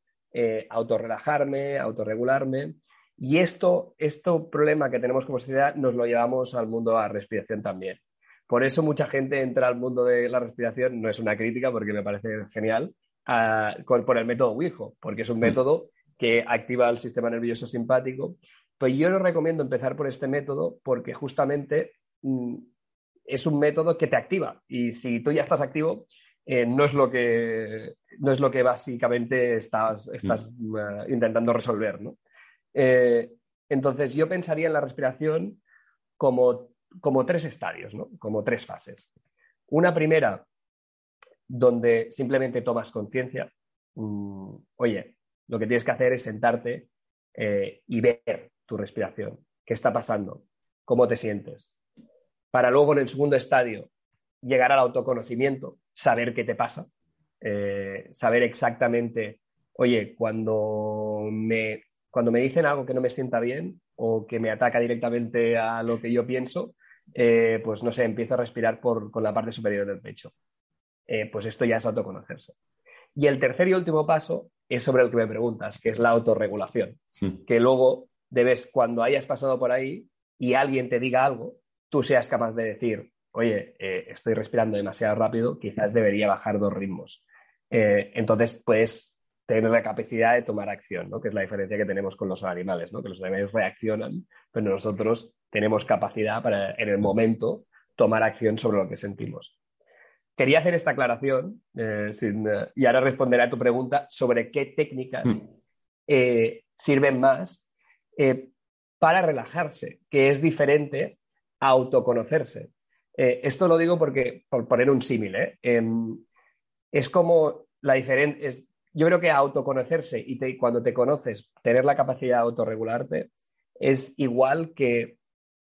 autorrelajarme, autorregularme. Y esto, este problema que tenemos como sociedad nos lo llevamos al mundo de la respiración también. Por eso mucha gente entra al mundo de la respiración, no es una crítica porque me parece genial, por el método WIJO, porque es un mm. método que activa el sistema nervioso simpático. Pues yo les recomiendo empezar por este método porque justamente mm, es un método que te activa y si tú ya estás activo, eh, no, es lo que, no es lo que básicamente estás, estás mm. eh, intentando resolver. ¿no? Eh, entonces, yo pensaría en la respiración como, como tres estadios, ¿no? como tres fases. Una primera, donde simplemente tomas conciencia. Mm, oye, lo que tienes que hacer es sentarte eh, y ver tu respiración. ¿Qué está pasando? ¿Cómo te sientes? Para luego, en el segundo estadio, llegar al autoconocimiento, saber qué te pasa, eh, saber exactamente, oye, cuando me cuando me dicen algo que no me sienta bien o que me ataca directamente a lo que yo pienso, eh, pues no sé, empiezo a respirar por, con la parte superior del pecho. Eh, pues esto ya es autoconocerse. Y el tercer y último paso es sobre el que me preguntas, que es la autorregulación. Que luego debes, cuando hayas pasado por ahí y alguien te diga algo, tú seas capaz de decir, oye, eh, estoy respirando demasiado rápido, quizás debería bajar dos ritmos. entonces, pues tener la capacidad de tomar acción, ¿no? que es la diferencia que tenemos con los animales, ¿no? que los animales reaccionan, pero nosotros tenemos capacidad para en el momento tomar acción sobre lo que sentimos. Quería hacer esta aclaración eh, eh, y ahora responderé a tu pregunta sobre qué técnicas hmm. eh, sirven más para relajarse, que es diferente autoconocerse. esto lo digo porque, por poner un símil, em, es como la diferencia, yo creo que autoconocerse y cuando te conoces, tener la capacidad de autorregularte es igual que,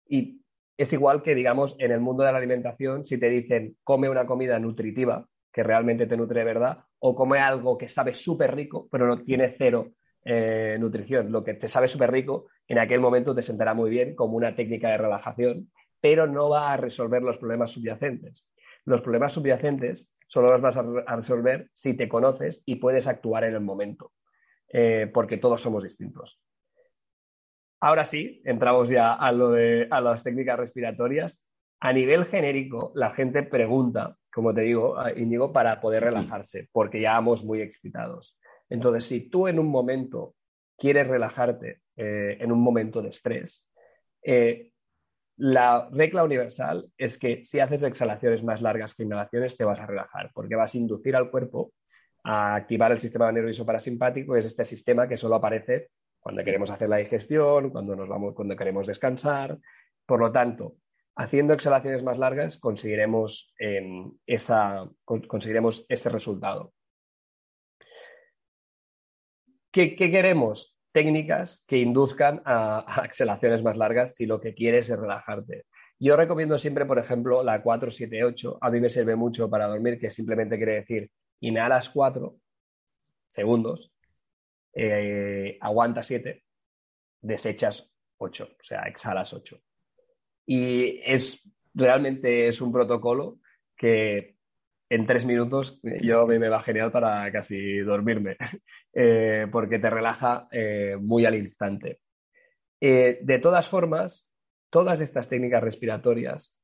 y es igual que, digamos, en el mundo de la alimentación, si te dicen come una comida nutritiva, que realmente te nutre de verdad, o come algo que sabe súper rico, pero no tiene cero eh, nutrición. Lo que te sabe súper rico, en aquel momento te sentará muy bien como una técnica de relajación, pero no va a resolver los problemas subyacentes. Los problemas subyacentes solo los vas a resolver si te conoces y puedes actuar en el momento, eh, porque todos somos distintos. Ahora sí, entramos ya a, lo de, a las técnicas respiratorias. A nivel genérico, la gente pregunta, como te digo, Íñigo, para poder relajarse, porque ya vamos muy excitados. Entonces, si tú en un momento quieres relajarte, eh, en un momento de estrés, eh, la regla universal es que si haces exhalaciones más largas que inhalaciones, te vas a relajar, porque vas a inducir al cuerpo a activar el sistema nervioso parasimpático, que es este sistema que solo aparece cuando queremos hacer la digestión, cuando, nos vamos, cuando queremos descansar. Por lo tanto, haciendo exhalaciones más largas conseguiremos, em, esa, conseguiremos ese resultado. ¿Qué, ¿Qué, queremos? técnicas que induzcan a, exhalaciones más largas si lo que quieres es relajarte. Yo recomiendo siempre, por ejemplo, la 478. A mí me sirve mucho para dormir, que simplemente quiere decir inhalas 4 segundos, eh, aguanta 7, desechas 8, o sea, exhalas 8. Y es realmente es un protocolo que en tres minutos yo me, me va genial para casi dormirme, eh, porque te relaja eh, muy al instante. Eh, de todas formas, todas estas técnicas respiratorias,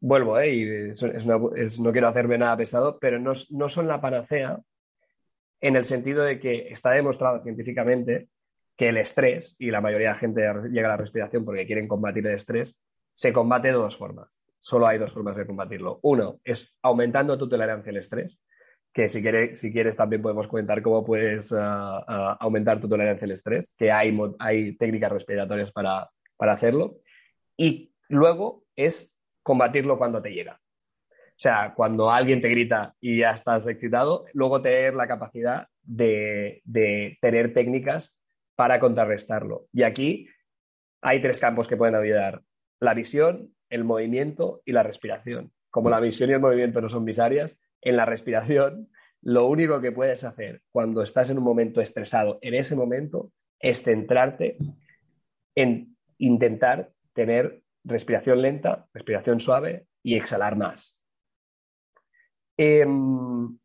vuelvo, y no quiero hacerme nada pesado, pero no, no son la panacea en el sentido de que está demostrado científicamente que el estrés, y la mayoría de la gente llega a la respiración porque quieren combatir el estrés, se combate de dos formas. Solo hay dos formas de combatirlo. Uno es aumentando tu tolerancia al estrés, que si, si quieres también podemos comentar cómo puedes ah, ah, aumentar tu tolerancia al estrés, que hay, hay técnicas respiratorias para, para hacerlo. Y luego es combatirlo cuando te llega. O sea, cuando alguien te grita y ya estás excitado, luego tener la capacidad de, de, tener técnicas para contrarrestarlo. Y aquí hay tres campos que pueden ayudar la visión, el movimiento y la respiración. Como la visión y el movimiento no son mis áreas, en la respiración lo único que puedes hacer cuando estás en un momento estresado, en ese momento, es centrarte en intentar tener respiración lenta, respiración suave y exhalar más. Em,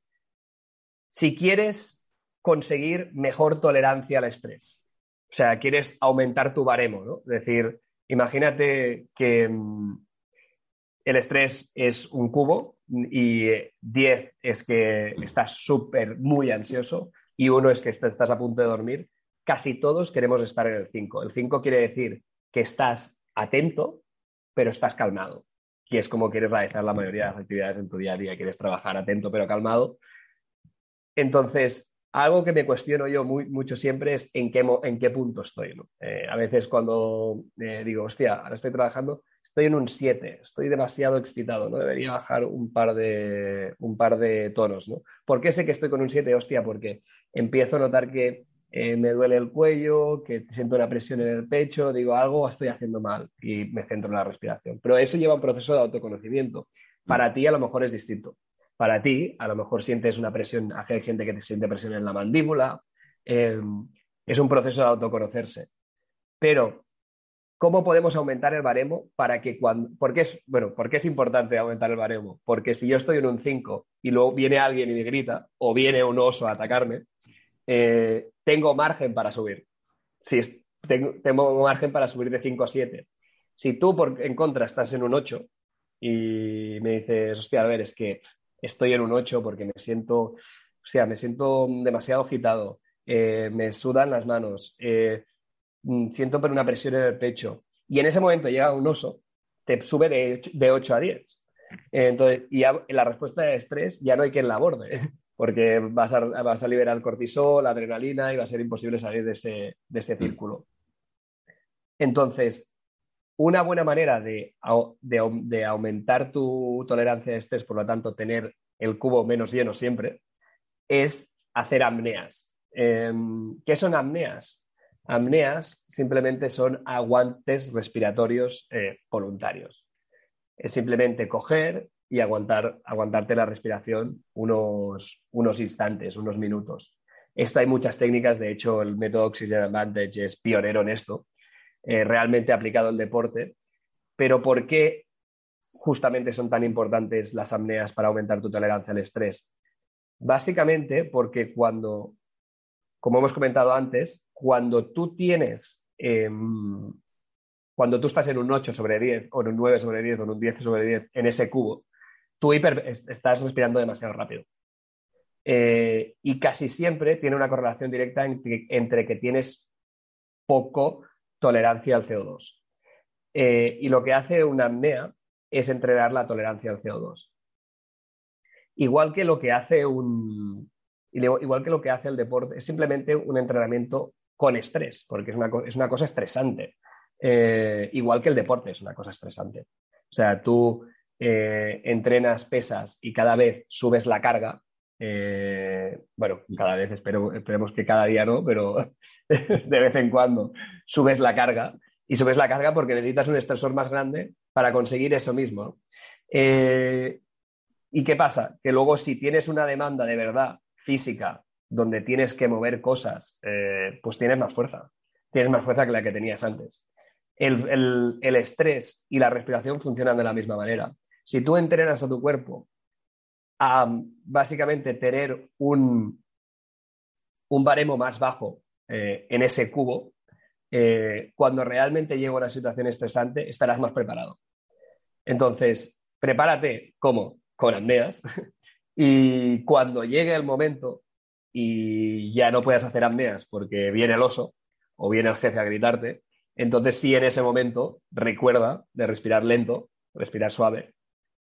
si quieres conseguir mejor tolerancia al estrés, o sea, quieres aumentar tu baremo, ¿no? Es decir, Imagínate que mm, el estrés es un cubo y 10 es que estás súper, muy ansioso y uno es que estás a punto de dormir. Casi todos queremos estar en el 5. El 5 quiere decir que estás atento, pero estás calmado. Y es como quieres realizar la mayoría de las actividades en tu día a día. Quieres trabajar atento, pero calmado. Entonces, algo que me cuestiono yo muy, mucho siempre es en qué, en qué punto estoy. Eh, a veces cuando eh, digo, hostia, ahora estoy trabajando, estoy en un 7, estoy demasiado excitado, ¿no? Debería bajar un par de, un par de tonos, ¿no? ¿Por qué sé que estoy con un 7? Hostia, porque empiezo a notar que eh, me duele el cuello, que siento una presión en el pecho, digo, algo estoy haciendo mal y me centro en la respiración. Pero eso lleva un proceso de autoconocimiento. Para ti a lo mejor es distinto para ti, a lo mejor sientes una presión, hace gente que te siente presión en la mandíbula, eh, es un proceso de autoconocerse. Pero, ¿cómo podemos aumentar el baremo para que cuando, porque es, bueno, ¿por qué es importante aumentar el baremo? Porque si yo estoy en un 5 y luego viene alguien y me grita, o viene un oso a atacarme, eh, tengo margen para subir. Si tengo, tengo margen para subir de 5 a 7. Si tú, por, en contra, estás en un 8 y me dices, hostia, a ver, es que estoy en un 8 porque me siento, o sea, me siento demasiado agitado, eh, me sudan las manos, eh, mm, siento por una presión en el pecho. Y en ese momento llega un oso, te sube de, 8 a 10. entonces, y la respuesta de estrés ya no hay quien la aborde, porque vas a, vas a liberar cortisol, adrenalina y va a ser imposible salir de ese, de ese círculo. Entonces, una buena manera de, aumentar tu tolerancia de estrés, por lo tanto, tener el cubo menos lleno siempre, es hacer apneas. Em, ¿Qué son apneas? Apneas simplemente son aguantes respiratorios eh, voluntarios. Es simplemente coger y aguantar, aguantarte la respiración unos, unos instantes, unos minutos. Esto hay muchas técnicas, de hecho el método Oxygen Advantage es pionero en esto eh, realmente aplicado al deporte. Pero ¿por qué justamente son tan importantes las apneas para aumentar tu tolerancia al estrés? Básicamente porque cuando, como hemos comentado antes, cuando tú tienes, em, cuando tú estás en un 8 sobre 10 o en un 9 sobre 10 o en un 10 sobre 10 en ese cubo, tú estás respirando demasiado rápido. Eh, y casi siempre tiene una correlación directa entre que tienes poco tolerancia al CO2. Eh, y lo que hace una apnea es entrenar la tolerancia al CO2. Igual que lo que hace un igual que lo que hace el deporte, es simplemente un entrenamiento con estrés, porque es una, es una cosa estresante. Eh, igual que el deporte es una cosa estresante. O sea, tú eh, entrenas pesas y cada vez subes la carga. bueno, cada vez espero, esperemos que cada día no, pero de vez en cuando subes la carga y subes la carga porque necesitas un estresor más grande para conseguir eso mismo. Eh, ¿Y qué pasa? Que luego si tienes una demanda de verdad física donde tienes que mover cosas, eh, pues tienes más fuerza. Tienes más fuerza que la que tenías antes. El, estrés y la respiración funcionan de la misma manera. Si tú entrenas a tu cuerpo a básicamente tener un, un baremo más bajo eh, en ese cubo, eh, cuando realmente llega una situación estresante, estarás más preparado. Entonces, prepárate como con apneas y cuando llegue el momento y ya no puedas hacer apneas porque viene el oso o viene el jefe a gritarte, entonces sí en ese momento recuerda de respirar lento, respirar suave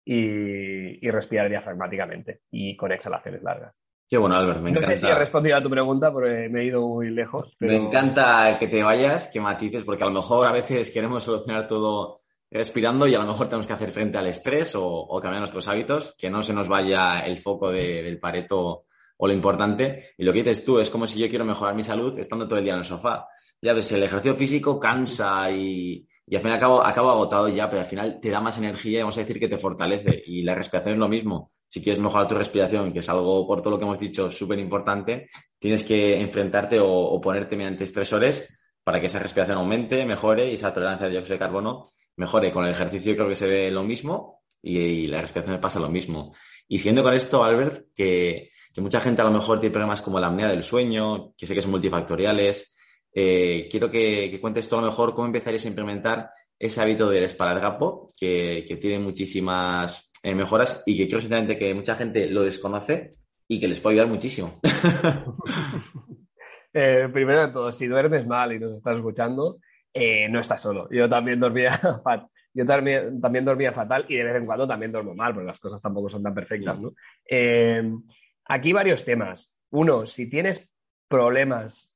y, y respirar diafragmáticamente y con exhalaciones largas. Qué bueno, Albert, me encanta. No sé si he respondido a tu pregunta porque me he ido muy lejos. Me encanta que te vayas, que matices, porque a lo mejor a veces queremos solucionar todo respirando y a lo mejor tenemos que hacer frente al estrés o, cambiar nuestros hábitos, que no se nos vaya el foco del pareto o lo importante. Y lo que dices tú es como si yo quiero mejorar mi salud estando todo el día en el sofá. Ya ves, el ejercicio físico cansa y, y al final acabo, acabo agotado ya, pero al final te da más energía y vamos a decir que te fortalece. Y la respiración es lo mismo si quieres mejorar tu respiración, que es algo, por todo lo que hemos dicho, súper importante, tienes que enfrentarte o, ponerte mediante estresores para que esa respiración aumente, mejore y esa tolerancia al dióxido de carbono mejore. Con el ejercicio creo que se ve lo mismo y, la respiración pasa lo mismo. Y siendo con esto, Albert, que, mucha gente a lo mejor tiene problemas como la apnea del sueño, que sé que son multifactoriales, eh, quiero que, cuentes tú a lo mejor cómo empezarías a implementar ese hábito del esparadrapo, que, que tiene muchísimas eh, mejoras y que quiero sinceramente que mucha gente lo desconoce y que les puede ayudar muchísimo. Eh, primero de todo, si duermes mal y nos estás escuchando, no estás solo. Yo también dormía fatal. Yo también, también, dormía fatal y de vez en cuando también duermo mal, porque las cosas tampoco son tan perfectas. ¿no? aquí varios temas. Uno, si tienes problemas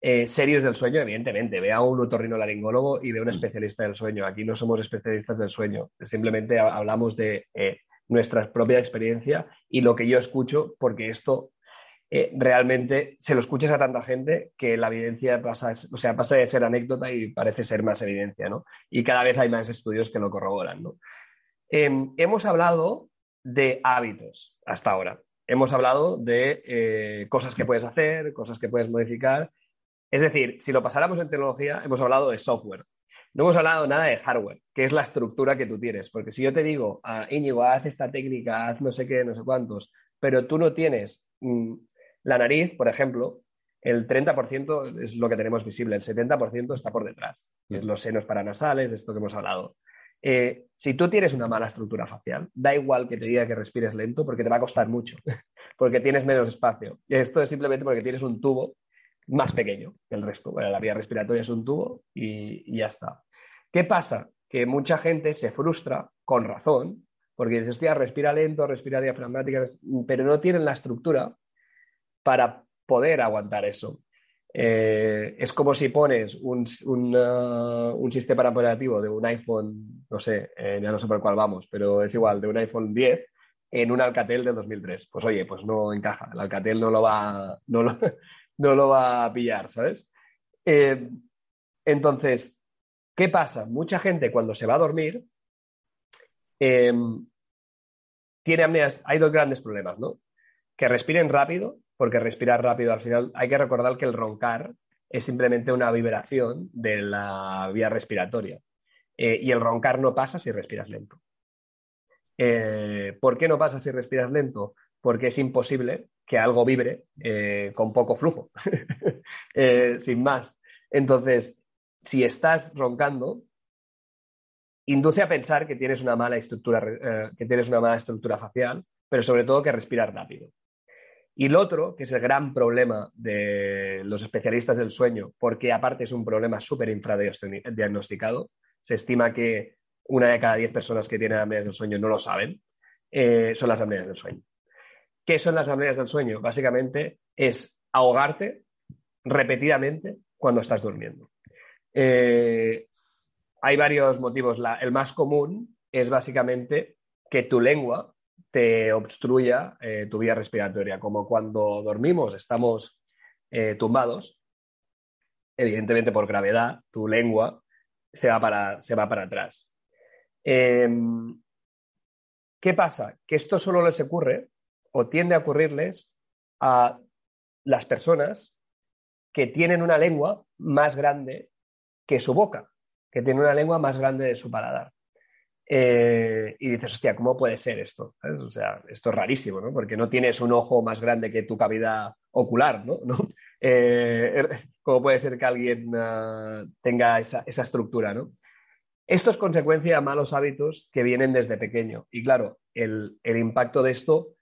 eh, serios del sueño, evidentemente. Ve a un otorrinolaringólogo y ve a un mm. especialista del sueño. Aquí no somos especialistas del sueño, simplemente hablamos de eh, nuestra propia experiencia y lo que yo escucho, porque esto eh, realmente se lo escuchas a tanta gente que la evidencia pasa, o sea, pasa de ser anécdota y parece ser más evidencia, ¿no? Y cada vez hay más estudios que lo corroboran, ¿no? Em, hemos hablado de hábitos hasta ahora. Hemos hablado de cosas que puedes hacer, cosas que puedes modificar es decir, si lo pasáramos en tecnología, hemos hablado de software. No hemos hablado nada de hardware, que es la estructura que tú tienes. Porque si yo te digo, ah, Íñigo, haz esta técnica, haz no sé qué, no sé cuántos, pero tú no tienes mm, la nariz, por ejemplo, el 30% es lo que tenemos visible, el 70% está por detrás. Es los senos paranasales, esto que hemos hablado. Eh, si tú tienes una mala estructura facial, da igual que te diga que respires lento porque te va a costar mucho, porque tienes menos espacio. Y esto es simplemente porque tienes un tubo más pequeño que el resto. la vía respiratoria es un tubo y, ya está. ¿Qué pasa? Que mucha gente se frustra, con razón, porque dice, hostia, respira lento, respira diafragmática, pero no tienen la estructura para poder aguantar eso. Eh, es como si pones un, un, sistema operativo de un iPhone, no sé, eh, ya no sé por cuál vamos, pero es igual, de un iPhone 10 en un Alcatel del 2003. Pues oye, pues no encaja, el Alcatel no lo va, no lo, no lo va a pillar, ¿sabes? Eh, entonces, ¿qué pasa? Mucha gente cuando se va a dormir em, tiene apneas, hay dos grandes problemas, ¿no? Que respiren rápido, porque respirar rápido al final hay que recordar que el roncar es simplemente una vibración de la vía respiratoria. Eh, y el roncar no pasa si respiras lento. Eh, ¿Por qué no pasa si respiras lento? Porque es imposible que algo vibre eh, con poco flujo, eh, sin más. Entonces, si estás roncando, induce a pensar que tienes una mala estructura, eh, que tienes una mala estructura facial, pero sobre todo que respiras rápido. Y lo otro, que es el gran problema de los especialistas del sueño, porque aparte es un problema súper infradiagnosticado, se estima que una de cada diez personas que tienen apneas del sueño no lo saben, son las apneas del sueño. ¿Qué son las apneas del sueño? Básicamente es ahogarte repetidamente cuando estás durmiendo. Eh, hay varios motivos. el más común es básicamente que tu lengua te obstruya eh, tu vía respiratoria, como cuando dormimos, estamos eh, tumbados, evidentemente por gravedad, tu lengua se va para, se va para atrás. Em, ¿Qué pasa? Que esto solo les ocurre o tiende a ocurrirles a las personas que tienen una lengua más grande que su boca, que tienen una lengua más grande de su paladar. Eh, y dices, hostia, ¿cómo puede ser esto? O sea, esto es rarísimo, ¿no? Porque no tienes un ojo más grande que tu cavidad ocular, ¿no? Eh, ¿Cómo puede ser que alguien ah, tenga esa, estructura, ¿no? Esto es consecuencia de malos hábitos que vienen desde pequeño. Y claro, el, impacto de esto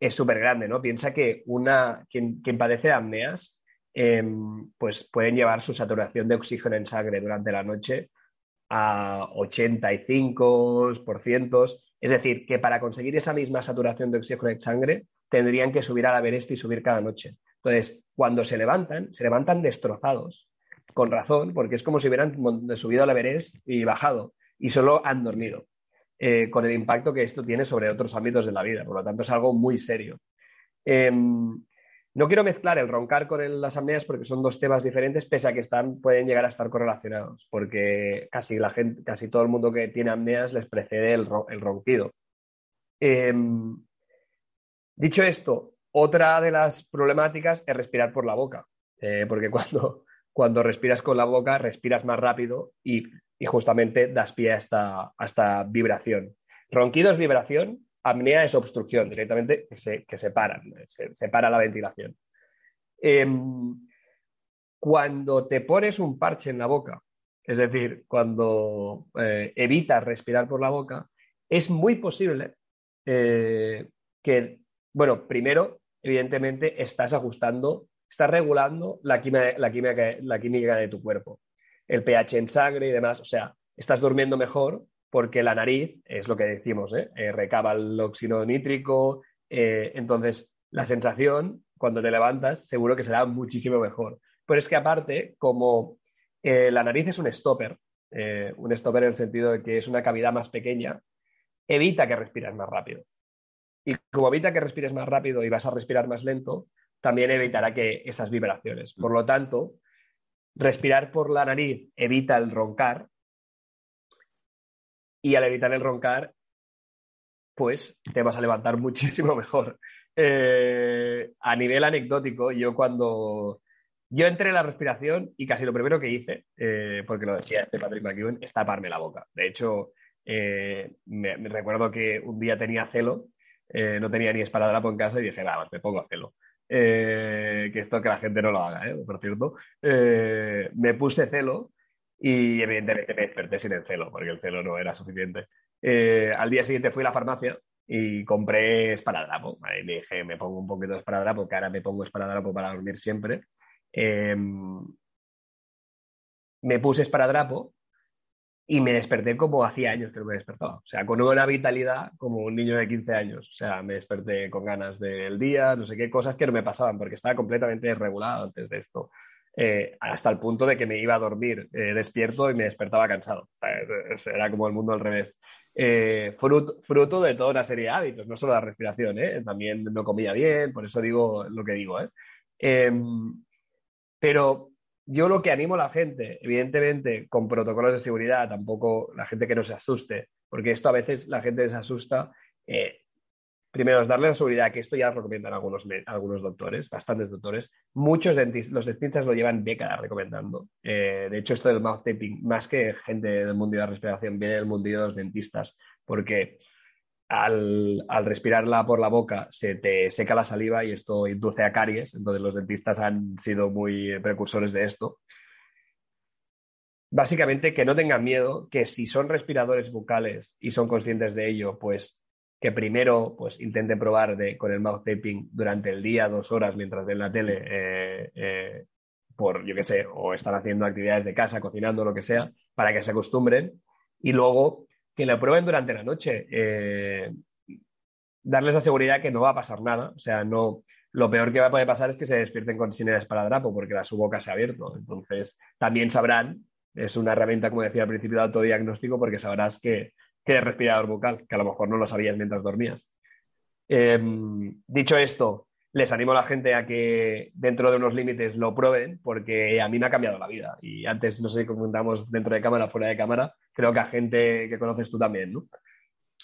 es súper grande, ¿no? Piensa que una, quien, padece de apneas, em, pues pueden llevar su saturación de oxígeno en sangre durante la noche a 85%. Es decir, que para conseguir esa misma saturación de oxígeno en sangre tendrían que subir al Everest y subir cada noche. Entonces, cuando se levantan, se levantan destrozados, con razón, porque es como si hubieran subido al Everest y bajado, y solo han dormido, eh, con el impacto que esto tiene sobre otros ámbitos de la vida. Por lo tanto, es algo muy serio. Em, no quiero mezclar el roncar con las apneas porque son dos temas diferentes, pese a que están, pueden llegar a estar correlacionados, porque casi, la gente, casi todo el mundo que tiene apneas les precede el, ronquido. Em, dicho esto, otra de las problemáticas es respirar por la boca, eh, porque cuando, cuando respiras con la boca respiras más rápido y, justamente das pie a esta, a esta vibración. Ronquido es vibración, apnea es obstrucción, directamente que se, que se paran, se separa la ventilación. Em, cuando te pones un parche en la boca, es decir, cuando eh, evitas respirar por la boca, es muy posible eh, que, bueno, primero, evidentemente, estás ajustando, estás regulando la la química de tu cuerpo, el pH en sangre y demás, o sea, estás durmiendo mejor porque la nariz, es lo que decimos, ¿eh? Eh, recaba el óxido nítrico, eh, entonces la sensación cuando te levantas seguro que será muchísimo mejor. Pero es que aparte, como la nariz es un stopper, un stopper en el sentido de que es una cavidad más pequeña, evita que respires más rápido. Y como evita que respires más rápido y vas a respirar más lento, también evitará que esas vibraciones. Por lo tanto, respirar por la nariz evita el roncar, y al evitar el roncar, pues te vas a levantar muchísimo mejor. Eh, a nivel anecdótico, yo cuando yo entré en la respiración y casi lo primero que hice, eh, porque lo decía este Patrick McEwen, es taparme la boca. De hecho, eh, me, recuerdo que un día tenía celo, no tenía ni esparadrapo en casa y dije, nada, me pongo a celo. Que esto que la gente no lo haga, por cierto. me puse celo y evidentemente me desperté sin el celo, porque el celo no era suficiente. Eh, al día siguiente fui a la farmacia y compré esparadrapo. Y dije, me pongo un poquito de esparadrapo, que ahora me pongo esparadrapo para dormir siempre. Em, me puse esparadrapo y me desperté como hacía años que no me despertaba. O sea, con una vitalidad como un niño de 15 años. O sea, me desperté con ganas del día, no sé qué, cosas que no me pasaban porque estaba completamente desregulado antes de esto. Eh, hasta el punto de que me iba a dormir eh, despierto y me despertaba cansado. era como el mundo al revés. Eh, fruto, de toda una serie de hábitos, no solo la respiración, también no comía bien, por eso digo lo que digo. Em, pero yo lo que animo a la gente, evidentemente con protocolos de seguridad, tampoco la gente que no se asuste, porque esto a veces la gente se asusta Primero, es darle la seguridad, que esto ya lo recomiendan algunos, algunos doctores, bastantes doctores. Muchos dentistas, los dentistas lo llevan décadas recomendando. Eh, de hecho, esto del mouth taping, más que gente del mundo de la respiración, viene del mundo de los dentistas, porque al, respirarla por la boca se te seca la saliva y esto induce a caries. Entonces, los dentistas han sido muy precursores de esto. Básicamente, que no tengan miedo, que si son respiradores bucales y son conscientes de ello, pues que primero pues intenten probar con el mouth taping durante el día, dos horas mientras ven la tele, eh, eh, por, yo qué sé, o están haciendo actividades de casa, cocinando, lo que sea, para que se acostumbren. Y luego que lo prueben durante la noche. Eh, darles la seguridad que no va a pasar nada. O sea, no, lo peor que va a poder pasar es que se despierten con para esparadrapo porque la, su boca se ha abierto. Entonces, también sabrán, es una herramienta, como decía al principio, de autodiagnóstico porque sabrás que que respirador bucal, que a lo mejor no lo sabías mientras dormías. Em, dicho esto, les animo a la gente a que dentro de unos límites lo prueben, porque a mí me ha cambiado la vida. Y antes, no sé si comentamos dentro de cámara, fuera de cámara, creo que a gente que conoces tú también, ¿no?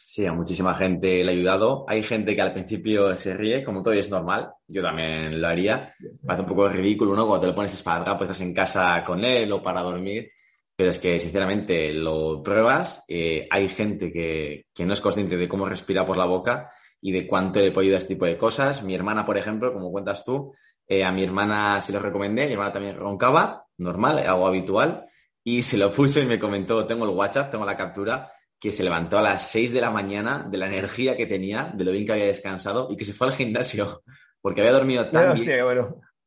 Sí, a muchísima gente le ha ayudado. Hay gente que al principio se ríe, como todo y es normal. Yo también lo haría. Parece un poco ridículo, ¿no? Cuando te lo pones espalda, pues estás en casa con él o para dormir. Pero es que, sinceramente, lo pruebas. Eh, hay gente que, que no es consciente de cómo respira por la boca y de cuánto le puede ayudar este tipo de cosas. Mi hermana, por ejemplo, como cuentas tú, eh, a mi hermana se lo recomendé. Mi hermana también roncaba, normal, algo habitual. Y se lo puso y me comentó, tengo el WhatsApp, tengo la captura que se levantó a las 6 de la mañana de la energía que tenía, de lo bien que había descansado y que se fue al gimnasio porque había dormido tan bien.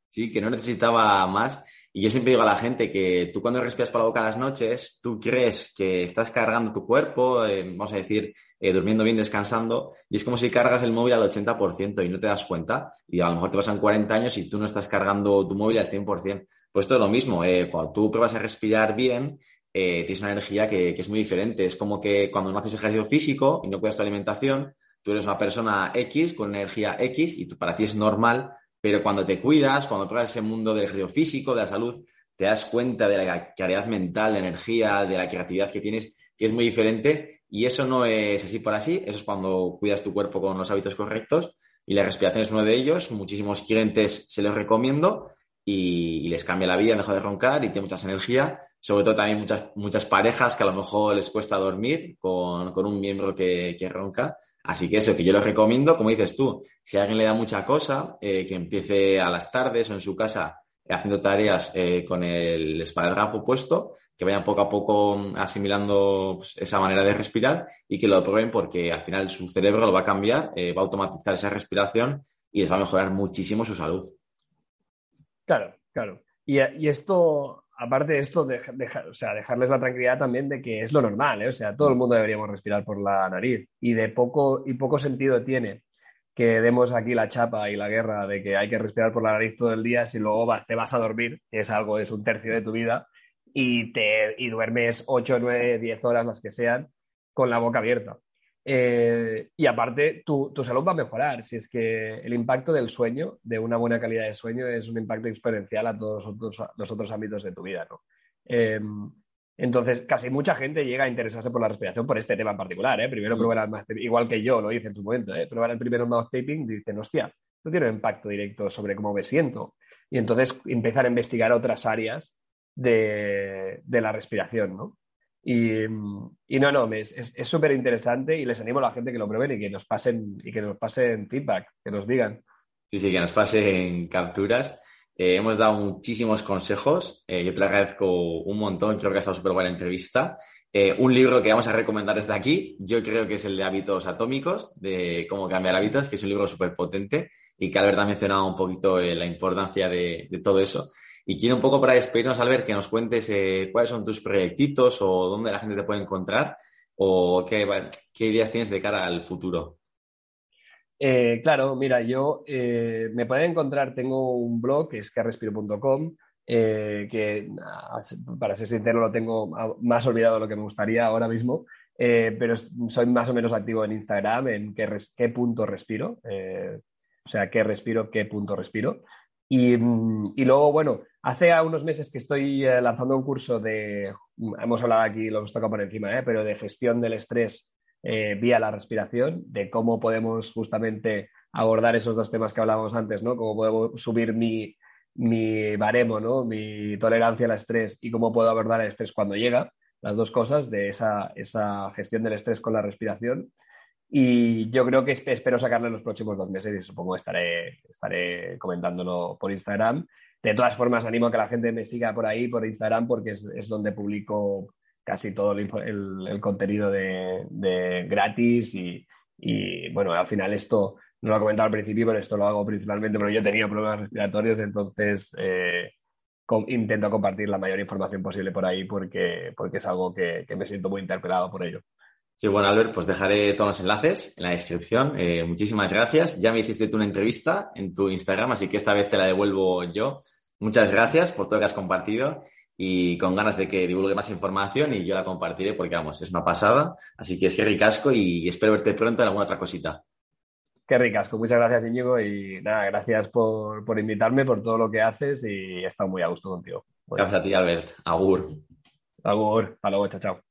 Sí, que no necesitaba más. Y yo siempre digo a la gente que tú cuando respiras por la boca a las noches, tú crees que estás cargando tu cuerpo, eh, vamos a decir, eh, durmiendo bien, descansando, y es como si cargas el móvil al 80% y no te das cuenta. Y a lo mejor te pasan 40 años y tú no estás cargando tu móvil al 100%. Pues es lo mismo, eh, cuando tú pruebas a respirar bien, eh, tienes una energía que, es muy diferente. Es como que cuando no haces ejercicio físico y no cuidas tu alimentación, tú eres una persona X con energía X y para ti es normal, pero cuando te cuidas, cuando pruebas ese mundo del ejercicio físico, de la salud, te das cuenta de la claridad mental, de energía, de la creatividad que tienes, que es muy diferente. Y eso no es así por así, eso es cuando cuidas tu cuerpo con los hábitos correctos. Y la respiración es uno de ellos. Muchísimos clientes se los recomiendo y, les cambia la vida, deja de roncar y tiene mucha energía sobre todo también muchas, muchas parejas que a lo mejor les cuesta dormir con, un miembro que, ronca. Así que eso, que yo lo recomiendo, como dices tú, si a alguien le da mucha cosa, eh, que empiece a las tardes o en su casa haciendo tareas eh, con el esparadrapo puesto, que vayan poco a poco asimilando pues, esa manera de respirar y que lo prueben porque al final su cerebro lo va a cambiar, eh, va a automatizar esa respiración y les va a mejorar muchísimo su salud. Claro, claro. Y, y esto aparte de esto, o sea, dejarles la tranquilidad también de que es lo normal, ¿eh? o sea, todo el mundo deberíamos respirar por la nariz y de poco y poco sentido tiene que demos aquí la chapa y la guerra de que hay que respirar por la nariz todo el día si luego te vas a dormir, es algo, es un tercio de tu vida, y, te, y duermes 8, 9, 10 horas, las que sean, con la boca abierta. Eh, y aparte, tu, salud va a mejorar. Si es que el impacto del sueño, de una buena calidad de sueño, es un impacto exponencial a todos los otros, ámbitos de tu vida. ¿no? Em, entonces, casi mucha gente llega a interesarse por la respiración por este tema en particular. ¿eh? Primero probar el igual que yo lo hice en su momento, ¿eh? probar el primero mouth taping, dicen, hostia, no tiene un impacto directo sobre cómo me siento. Y entonces empezar a investigar otras áreas de, de la respiración, ¿no? Y, no, no, es súper interesante y les animo a la gente que lo prueben y que nos pasen, y que nos pasen feedback, que nos digan. Sí, sí, que nos pasen capturas. Eh, hemos dado muchísimos consejos. Eh, yo te agradezco un montón. Creo que ha estado súper buena entrevista. Eh, un libro que vamos a recomendar desde aquí, yo creo que es el de hábitos atómicos, de cómo cambiar hábitos, que es un libro súper potente y que Albert ha mencionado un poquito la importancia de todo eso. Y quiero un poco para despedirnos, Albert, que nos cuentes eh, cuáles son tus proyectitos o dónde la gente te puede encontrar o qué, ideas tienes de cara al futuro. Eh, claro, mira, yo eh, me pueden encontrar, tengo un blog que es carrespiro.com, que para ser sincero lo tengo más olvidado de lo que me gustaría ahora mismo, pero soy más o menos activo en Instagram, en qué, punto respiro, o sea, qué respiro, qué punto respiro. Y, y, luego, bueno, hace unos meses que estoy eh, lanzando un curso de, hemos hablado aquí, lo hemos tocado por encima, ¿eh? pero de gestión del estrés eh, vía la respiración, de cómo podemos justamente abordar esos dos temas que hablábamos antes, ¿no? Cómo podemos subir mi, mi baremo, ¿no? Mi tolerancia al estrés y cómo puedo abordar el estrés cuando llega, las dos cosas de esa, esa gestión del estrés con la respiración. Y yo creo que espero sacarlo en los próximos dos meses y supongo estaré, estaré comentándolo por Instagram. De todas formas, animo a que la gente me siga por ahí, por Instagram, porque es, es donde publico casi todo el, el, contenido de, de gratis y, y, bueno, al final esto no lo he comentado al principio, pero esto lo hago principalmente porque yo tenido problemas respiratorios, entonces eh, intento compartir la mayor información posible por ahí porque, porque es algo que, que me siento muy interpelado por ello. Sí, bueno, Albert, pues dejaré todos los enlaces en la descripción. Eh, muchísimas gracias. Ya me hiciste tú una entrevista en tu Instagram, así que esta vez te la devuelvo yo. Muchas gracias por todo lo que has compartido y con ganas de que divulgue más información y yo la compartiré porque, vamos, es una pasada. Así que es que ricasco y espero verte pronto en alguna otra cosita. Qué ricasco. Muchas gracias, Íñigo, y nada, gracias por, por invitarme, por todo lo que haces y he estado muy a gusto contigo. Gracias a ti, Albert. Agur. Agur. Hasta luego. Chao, chao.